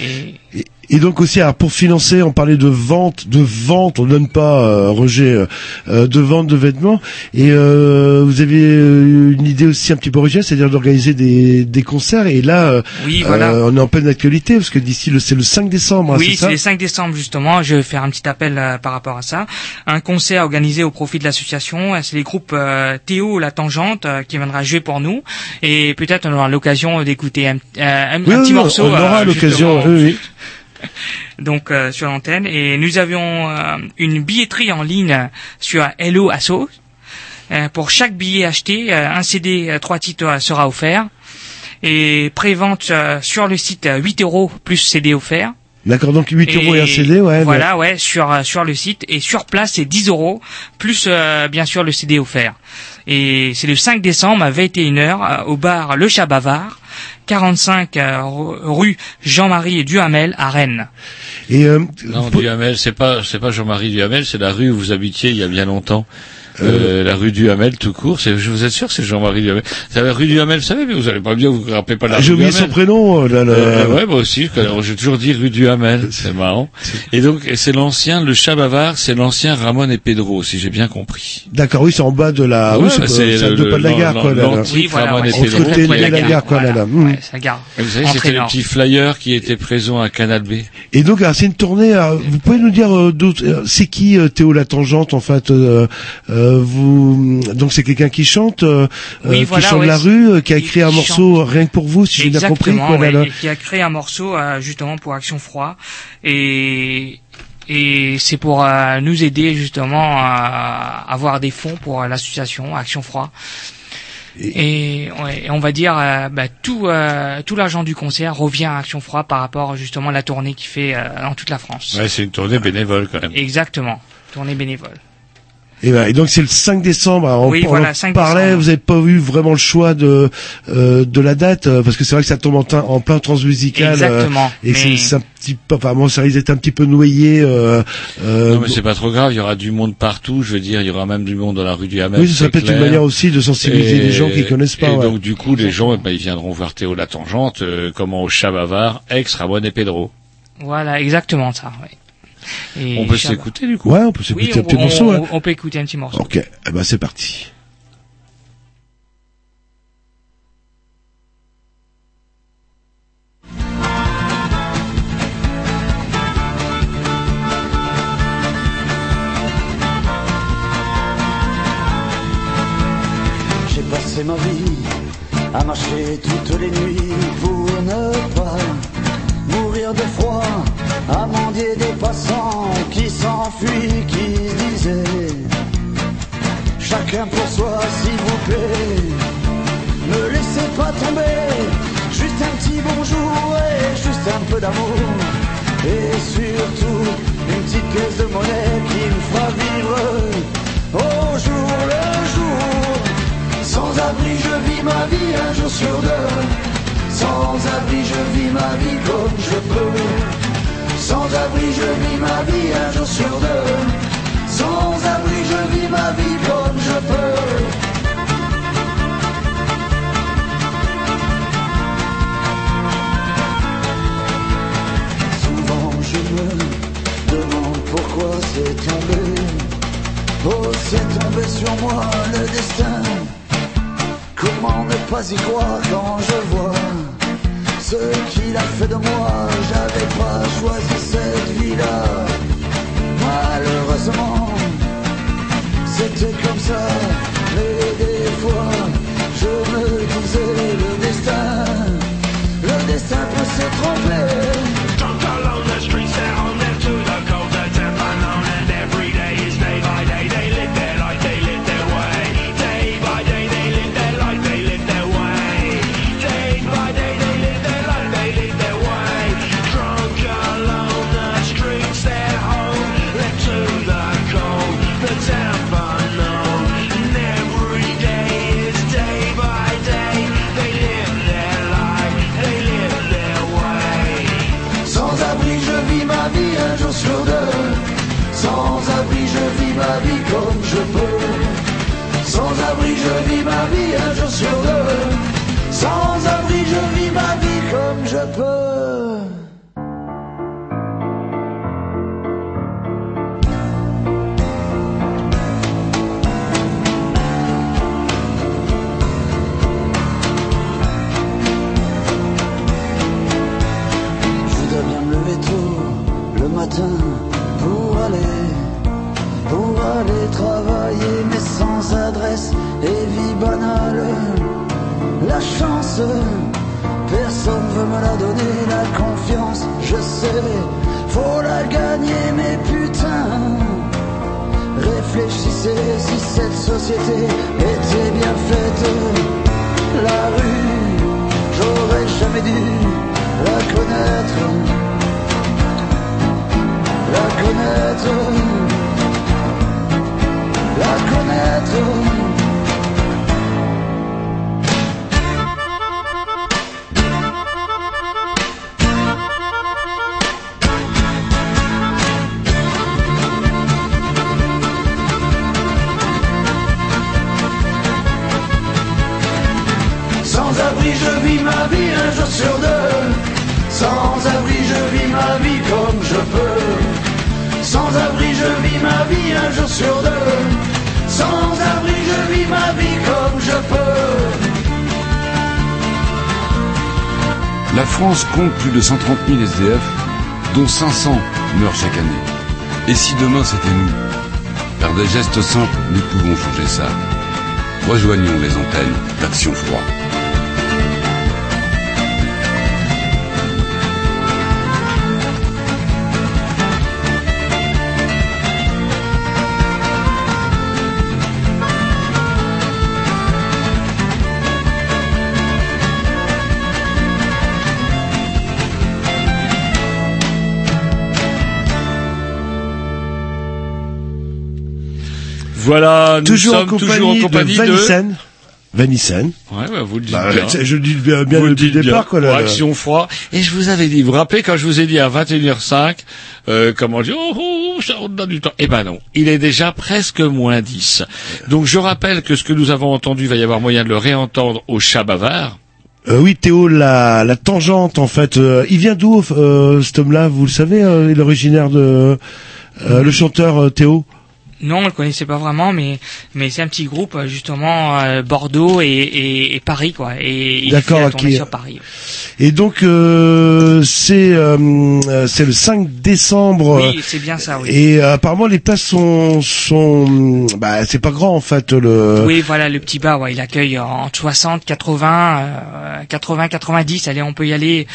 Et Et, et donc aussi, alors, pour financer, on parlait de vente, de vente, on donne pas, euh, Roger, euh, euh, de vente de vêtements. Et euh, vous avez euh, une idée aussi un petit peu originale, c'est-à-dire d'organiser des, des concerts. Et là, euh, Oui, voilà. on est en pleine actualité parce que d'ici, le c'est le 5 décembre, hein, oui, c'est le 5 décembre justement. Je vais faire un petit appel euh, par rapport à ça. Un concert organisé au profit de l'association. C'est les groupes euh, Théo La Tangente euh, qui viendra jouer pour nous. Et peut-être on aura l'occasion d'écouter un, euh, un, Oui, un petit morceau. On aura l'occasion. oui. donc euh, sur l'antenne. Et nous avions euh, une billetterie en ligne sur Hello Asso. Euh, pour chaque billet acheté, euh, un CD, euh, trois titres euh, sera offert. Et prévente euh, sur le site euh, 8 euros plus CD offert. D'accord, donc 8 euros et un CD, ouais. Voilà, ouais, sur euh, sur le site et sur place c'est 10 euros plus euh, bien sûr le CD offert. Et c'est le 5 décembre à 21h au bar Le Chat Bavard, 45 euh, rue Jean-Marie Duhamel à Rennes. Et euh, Non, Duhamel, c'est pas c'est pas Jean-Marie Duhamel, c'est la rue où vous habitiez il y a bien longtemps. Euh, la rue Duhamel tout court, c'est, je vous êtes sûr que c'est Jean-Marie Duhamel? C'est la rue Duhamel, vous savez, mais vous allez pas bien, vous vous rappelez pas de la Ah, J'ai rue oublié Duhamel. son prénom. euh, Là, là. Euh, ouais, moi aussi, j'ai toujours dit rue Duhamel, c'est marrant. Et donc, c'est l'ancien, le chat bavard, c'est l'ancien Ramon et Pedro, si j'ai bien compris. D'accord, oui, c'est en bas de la, Ouais, oui, c'est bah, c'est deux pas de la gare, quoi. là, là. l'antique Oui, voilà, Ramon ouais, et c'est Pedro. tout Côté près de la gare, quoi, là, là. Ouais, c'est la gare. Et vous savez, Entrée c'était le petit flyer qui était présent à Canal B. Et donc, c'est une tournée. vous pouvez nous dire d'autres. C'est qui Théo la Tangente en fait Vous donc c'est quelqu'un qui chante, euh, Oui, euh, voilà, qui chante ouais, la rue, euh, qui a qui- écrit un morceau rien que pour vous, si j'ai bien compris. Quoi, ouais, là. qui a créé un morceau euh, justement pour Action Froid et et c'est pour euh, nous aider justement à avoir des fonds pour euh, l'association Action Froid. Et, ouais, et on va dire euh, bah, tout euh, tout l'argent du concert revient à Action Froid par rapport justement à la tournée qu'il fait euh, dans toute la France. Ouais, c'est une tournée bénévole quand même. Exactement, tournée bénévole. Et, ben, et donc c'est le 5 décembre. Alors, on, Oui, on voilà, en 5 parlait. décembre. Vous n'avez pas eu vraiment le choix de euh, de la date euh, parce que c'est vrai que ça tombe en, en plein transmusical. euh, Exactement, et c'est- mais- c'est un petit peu. Enfin, moi, ça risque d'être un petit peu noyé. Euh, euh, Non, mais c'est pas trop grave, il y aura du monde partout, je veux dire, il y aura même du monde dans la rue du Hamel. Oui, ce serait c'est peut-être une manière aussi de sensibiliser Et- les gens qui connaissent pas. Et ouais. donc, du coup, les gens, eh ben, ils viendront voir Théo la Tangente, euh, comment au chat bavard, ex Ramon et Pedro. Voilà, exactement ça. ouais. On peut s'écouter du coup. Ouais, on peut s'écouter un petit morceau. On, hein. on peut écouter un petit morceau. Ok, eh ben c'est parti. J'ai passé ma vie à marcher toutes les nuits pour ne pas mourir de froid à mendier des passants qui s'enfuient, qui disaient chacun pour soi, s'il vous plaît. Ne laissez pas tomber, juste un petit bonjour et juste un peu d'amour. Et surtout une petite pièce de monnaie qui me fera vivre au jour le jour. Sans abri, je vis ma vie un jour sur deux. Sans abri, je vis ma vie comme je peux. Sans abri, je vis ma vie un jour sur deux. Sans abri, je vis ma vie comme je peux. Souvent je me demande pourquoi c'est tombé. Oh, c'est tombé sur moi le destin. Comment ne pas y croire quand je vois ce qu'il a fait de moi J'avais pas choisi cette vie-là. Malheureusement, c'était comme ça. Mais des fois, je me disais le destin, le destin peut se tromper. Je vis ma vie un jour sur deux. Sans abri, je vis ma vie comme je peux. Je voudrais bien me lever tôt le matin pour aller, pour aller travailler, mais sans adresse et vie banale. La chance, personne veut me la donner, la confiance, je sais, faut la gagner, mais putain. Réfléchissez si cette société était bien faite. La rue, j'aurais jamais dû la connaître. La connaître. La connaître. Je vis ma vie un jour sur deux. Sans abri, je vis ma vie comme je peux. Sans abri, je vis ma vie un jour sur deux. Sans abri, je vis ma vie comme je peux. La France compte plus de 130 000 SDF, dont 500 meurent chaque année. Et si demain c'était nous? Par des gestes simples, nous pouvons changer ça. Rejoignons les antennes d'Action Froid. Voilà, nous toujours en sommes compagnie, toujours en compagnie de de... Vanissen. Vanissen. Ouais, ouais, vous le dites Bah, bien. je le dis bien, bien Vous le depuis le dites départ, bien. quoi, là. Action froid. Et je vous avais dit, vous vous rappelez quand je vous ai dit à 21h05, euh, comment dire, oh, oh, ça on donne du temps. Eh ben non, il est déjà presque moins 10. Donc je rappelle que ce que nous avons entendu, il va y avoir moyen de le réentendre au chat bavard. Euh, oui, Théo, la, la tangente, en fait, euh, il vient d'où, euh, cet homme-là Vous le savez, euh, il est originaire de... euh, le chanteur euh, Théo? Non, on le connaissait pas vraiment, mais mais c'est un petit groupe euh, justement euh, Bordeaux et, et, et Paris quoi. Et D'accord, la tournée ok. sur Paris. Et donc euh, c'est euh, euh, c'est le 5 décembre. Oui, c'est bien ça, oui. Et euh, apparemment les places sont sont bah c'est pas grand en fait le. Oui, voilà, le petit bar, ouais, il accueille entre 60, 80, euh, 80, 90. Allez, on peut y aller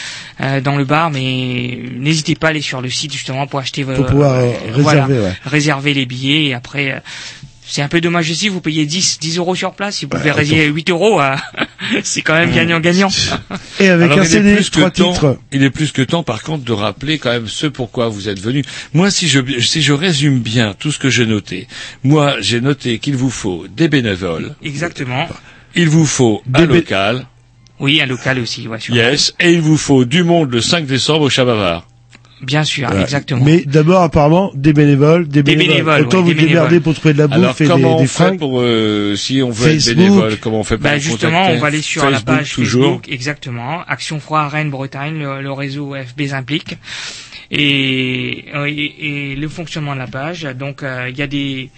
euh, dans le bar, mais n'hésitez pas à aller sur le site justement pour acheter Pour pouvoir, voilà, réserver, ouais. réserver les billets. Et après, euh, c'est un peu dommage aussi, vous payez 10, 10 euros sur place. Si vous pouvez réserver 8 euros, euh, c'est quand même gagnant-gagnant. Et avec Alors, un CD, plus que trois temps- titres. Il est plus que temps, par contre, de rappeler quand même ce pourquoi vous êtes venu. Moi, si je, si je résume bien tout ce que j'ai noté, moi, j'ai noté qu'il vous faut des bénévoles. Exactement. Il vous faut un local. Oui, un local aussi, ouais, Yes. Et il vous faut du monde le 5 décembre au Chabavard. Bien sûr, exactement. Mais d'abord apparemment des bénévoles, des, Des bénévoles, Autant ouais, vous des démerder bénévoles. pour trouver de la bouffe Alors, et comment des, des on fait fringues. pour, euh, si on veut Facebook. être bénévole, comment on fait pour Bah justement, contacter on va aller sur la Facebook, page toujours. Facebook, exactement. Action Froid Rennes Bretagne, le, le réseau FB implique. Et, et, et le fonctionnement de la page. Donc euh, il y a des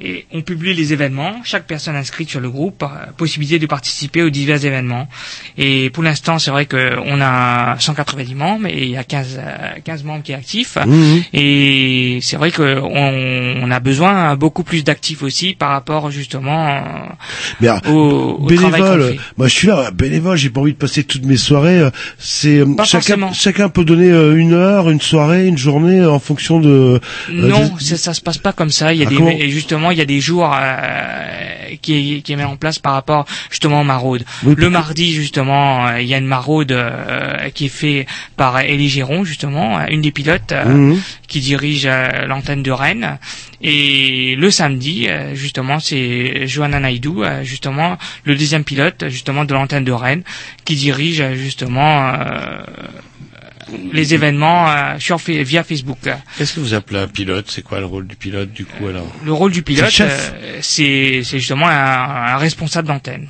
et on publie les événements. Chaque personne inscrite sur le groupe a possibilité de participer aux divers événements. Et pour l'instant, c'est vrai qu'on a 190 membres et il y a 15, euh, 15 membres qui sont actifs. Et c'est vrai qu'on on a besoin beaucoup plus d'actifs aussi par rapport justement euh, Mais alors, au, au bénévole, moi je suis là, bénévole, j'ai pas envie de passer toutes mes soirées. euh, C'est euh, chacun, peut donner euh, une heure, une soirée, une journée en fonction de. euh, Non, ça, ça se passe pas comme ça. Il y a Ah, des, et justement, il y a des jours euh, qui qui est mis en place par rapport justement aux maraudes. Oui, le mardi, justement, euh, il y a une maraude euh, qui est fait par Élie Géron, justement, une des pilotes Mhm. Qui dirige euh, l'antenne de Rennes. Et le samedi, euh, justement, c'est Johanna Naidou, euh, justement, le deuxième pilote, justement, de l'antenne de Rennes, qui dirige justement euh, les événements euh, sur via Facebook. Qu'est-ce que vous appelez un pilote? C'est quoi le rôle du pilote, du coup, alors? Le rôle du pilote, euh, c'est justement un, un responsable d'antenne.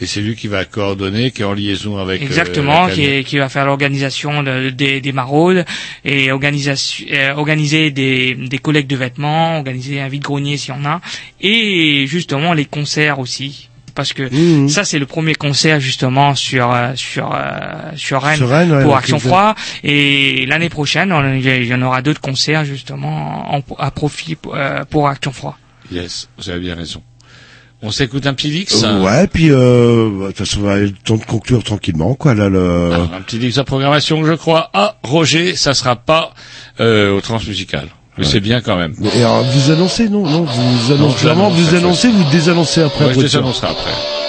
Et c'est lui qui va coordonner, qui est en liaison avec... euh, Exactement, qui, est- qui va faire l'organisation de- des, des maraudes et organisation, euh, organiser des, des collectes de vêtements, organiser un vide-grenier s'il y en a, et justement les concerts aussi. Parce que Mhm. ça c'est le premier concert justement sur euh, sur sur Rennes, Sur Rennes, ouais, pour Action Froid et l'année prochaine on- il y en aura d'autres concerts justement en- à profit euh, pour Action Froid. Yes, vous avez bien raison. On s'écoute un petit Dix Euh, ouais, puis euh, bah, de on va le temps de conclure tranquillement, quoi. Là, le. Alors, un petit Dix à programmation, je crois. Ah, Roger, ça sera pas euh, au transmusical. Mais c'est bien quand même. Et alors, vous annoncez, non, non, vous Non, annoncez vraiment, l'annonce vous annoncez, vous désannoncez après. Ouais, je annoncerai après.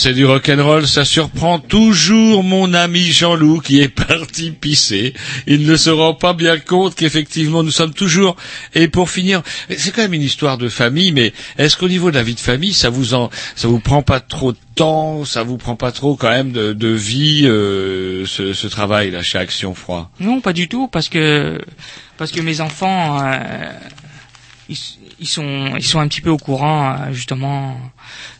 C'est du rock'n'roll, ça surprend toujours mon ami Jean-Loup qui est parti pisser. Il ne se rend pas bien compte qu'effectivement nous sommes toujours. Et pour finir, c'est quand même une histoire de famille, mais est-ce qu'au niveau de la vie de famille, ça vous en, ça vous prend pas trop de temps, ça vous prend pas trop quand même de, de vie, euh, ce, ce travail là chez Action Froid? Non, pas du tout, parce que parce que mes enfants, euh, ils, ils sont ils sont un petit peu au courant euh, justement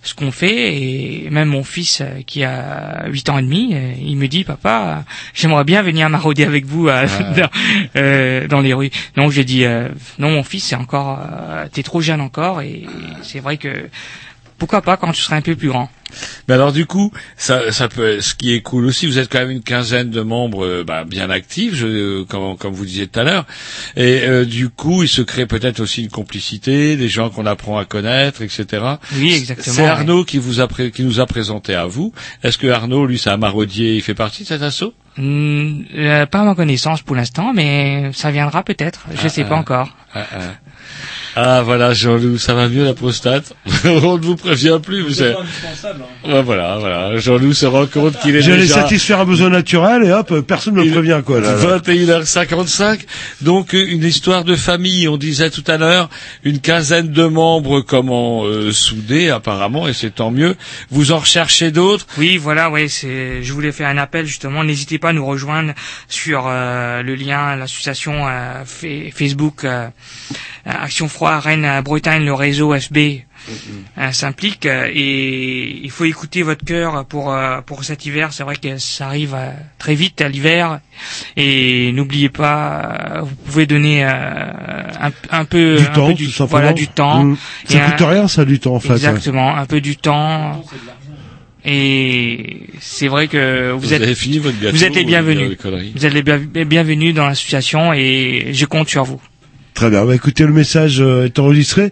ce qu'on fait et même mon fils euh, qui a 8 ans et demi, euh, il me dit papa, j'aimerais bien venir marauder avec vous euh, dans, euh, dans les rues. Donc j'ai dit euh, non mon fils c'est encore euh, t'es trop jeune encore et c'est vrai que pourquoi pas quand tu seras un peu plus grand. Mais alors du coup, ça, ça peut, ce qui est cool aussi, vous êtes quand même une quinzaine de membres euh, bah, bien actifs, je, euh, comme, comme vous disiez tout à l'heure, et euh, du coup, il se crée peut-être aussi une complicité, des gens qu'on apprend à connaître, etc. Oui, exactement, C'est ouais. Arnaud qui vous a pré- qui nous a présenté à vous. Est-ce que Arnaud, lui, c'est un maraudier, il fait partie de cet assaut? Euh, pas à ma connaissance pour l'instant, mais ça viendra peut-être. Je Ah, sais ah. pas encore. Ah, ah. Ah, voilà, Jean-Loup, ça va mieux la prostate? On ne vous prévient plus, vous savez. Ouais, voilà, voilà. Jean-Loup se rend compte qu'il est J'allais déjà... satisfaire un besoin naturel et hop, personne ne me prévient quoi. Là, là. 21h55. Donc euh, une histoire de famille, on disait tout à l'heure, une quinzaine de membres comment euh, soudés apparemment et c'est tant mieux. Vous en recherchez d'autres? Oui, voilà, ouais, c'est. Je voulais faire un appel justement. N'hésitez pas à nous rejoindre sur euh, le lien, l'association euh, Fa- Facebook euh, Action Froid Rennes Bretagne, le réseau FB. Euh, s'implique euh, et il faut écouter votre cœur pour euh, pour cet hiver. C'est vrai que ça arrive euh, très vite à l'hiver et n'oubliez pas, euh, vous pouvez donner euh, un, un peu Du un temps, peu du, voilà du temps. Mm. Et Ça un- coûte rien, ça, du temps, en fait. Exactement, un peu du temps. Et c'est vrai que vous, Vous êtes avez fini votre gâteau, vous êtes les bienvenus. Vous êtes les bienvenus dans l'association et je compte sur vous. Très bien. Bah, écoutez, le message euh, est enregistré.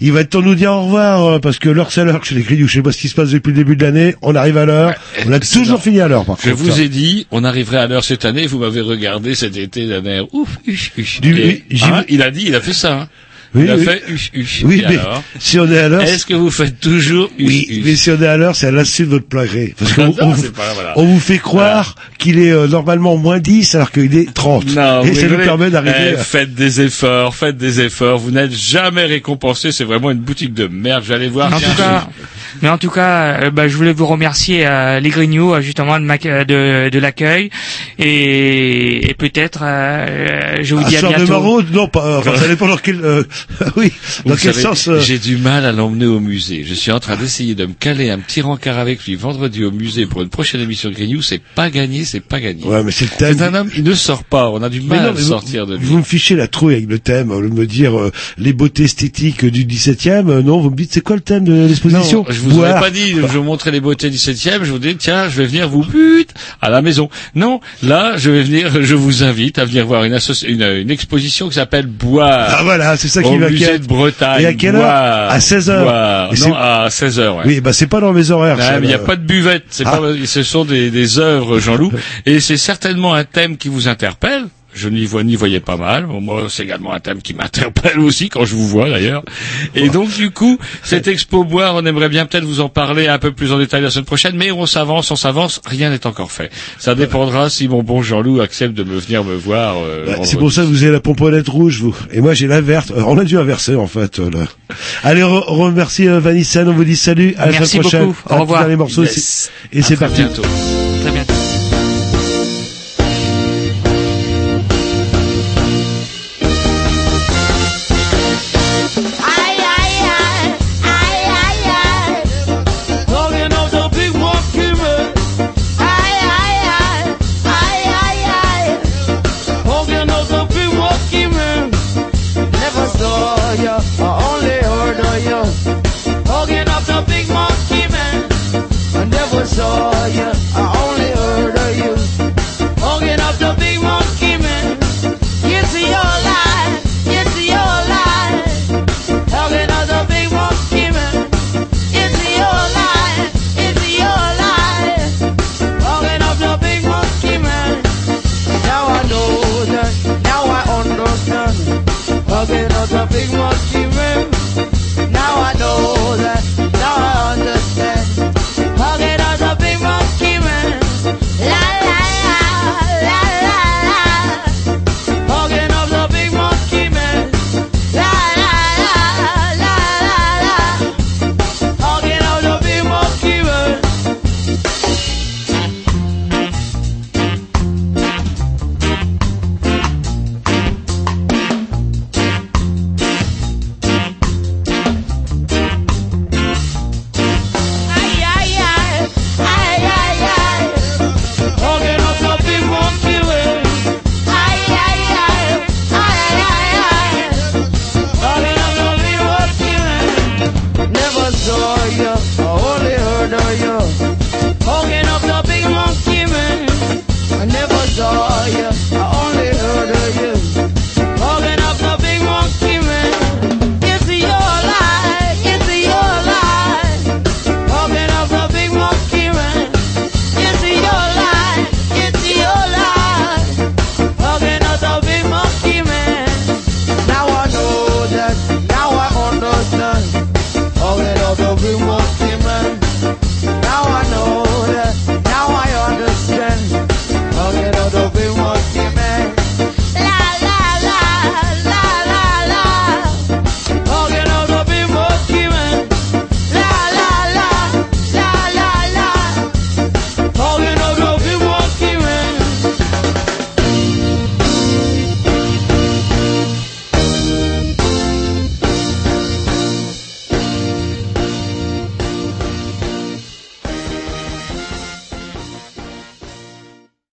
Il va être temps de nous dire au revoir euh, parce que l'heure c'est l'heure chez les Grignoux. Je sais pas ce qui se passe depuis le début de l'année. On arrive à l'heure. On a toujours fini à l'heure, par Je contre. vous ai dit, on arriverait à l'heure cette année, vous m'avez regardé cet été d'un air ouf, uch. Du- Et, hein, il a dit, il a fait ça. Hein. Oui, a oui. fait uch, uch. Oui, Et mais alors si on est à l'heure, Est-ce que vous faites toujours oui, mais si on est à l'heure, c'est à l'insu de votre plein gré. Parce qu'on Non, on, voilà. vous fait croire qu'il est euh, normalement moins 10 alors qu'il est 30. Non, Et ça nous permet d'arriver Eh, à... Faites des efforts, faites des efforts. Vous n'êtes jamais récompensé. C'est vraiment une boutique de merde. J'allais voir. En Tiens, tout cas, mais en tout cas, euh, bah, je voulais vous remercier euh, les Grignoux euh, justement de, ma- de, de l'accueil et, et peut-être euh, je vous Un dis à soir de bientôt. maraude, non, pas, enfin, ça dépend dans quel, euh, oui, dans Vous quel savez, sens, euh, J'ai du mal à l'emmener au musée. Je suis en train d'essayer de me caler un petit rencard avec lui vendredi au musée pour une prochaine émission de Grignou. C'est pas gagné, c'est pas gagné. Ouais, mais c'est le thème. C'est un homme, il ne sort pas. On a du mal non, à vous- sortir de lui. Vous me fichez la trouille avec le thème, au lieu de me dire euh, les beautés esthétiques du 17e. euh, non, vous me dites c'est quoi le thème de l'exposition? Non, je vous Boire. aurais pas dit, je vous montrer les beautés du 17e, je vous dis, tiens, je vais venir vous pute à la maison. Non, là, je vais venir, je vous invite à venir voir une, une, une exposition qui s'appelle Boire. Ah voilà, c'est ça au qui musée m'inquiète. de Bretagne. Et à quelle heure Boire, À 16h. Boire. Et Non, à 16h, ouais. Oui, bah c'est pas dans mes horaires. Ouais, ça, mais il n'y a pas de buvette, Ah. pas, ce sont des, des œuvres, Jean-Loup, et c'est certainement un thème qui vous interpelle. Je n'y vois, n'y voyais pas mal. Bon, moi, c'est également un thème qui m'interpelle aussi quand je vous vois d'ailleurs. Et donc, du coup, cette expo boire, on aimerait bien peut-être vous en parler un peu plus en détail la semaine prochaine, mais on s'avance, on s'avance, rien n'est encore fait. Ça dépendra si mon bon Jean-Loup accepte de me venir me voir. euh, Ouais, c'est pour ça que vous avez la pomponnette rouge, vous. Et moi, j'ai la verte. Euh, on a dû inverser, en fait. euh, là. Allez, re- remercie euh, Vanessa. On vous dit salut. À la Merci semaine prochaine. beaucoup. Au revoir. dernier morceau. Yes. c'est- Et c'est parti. bientôt.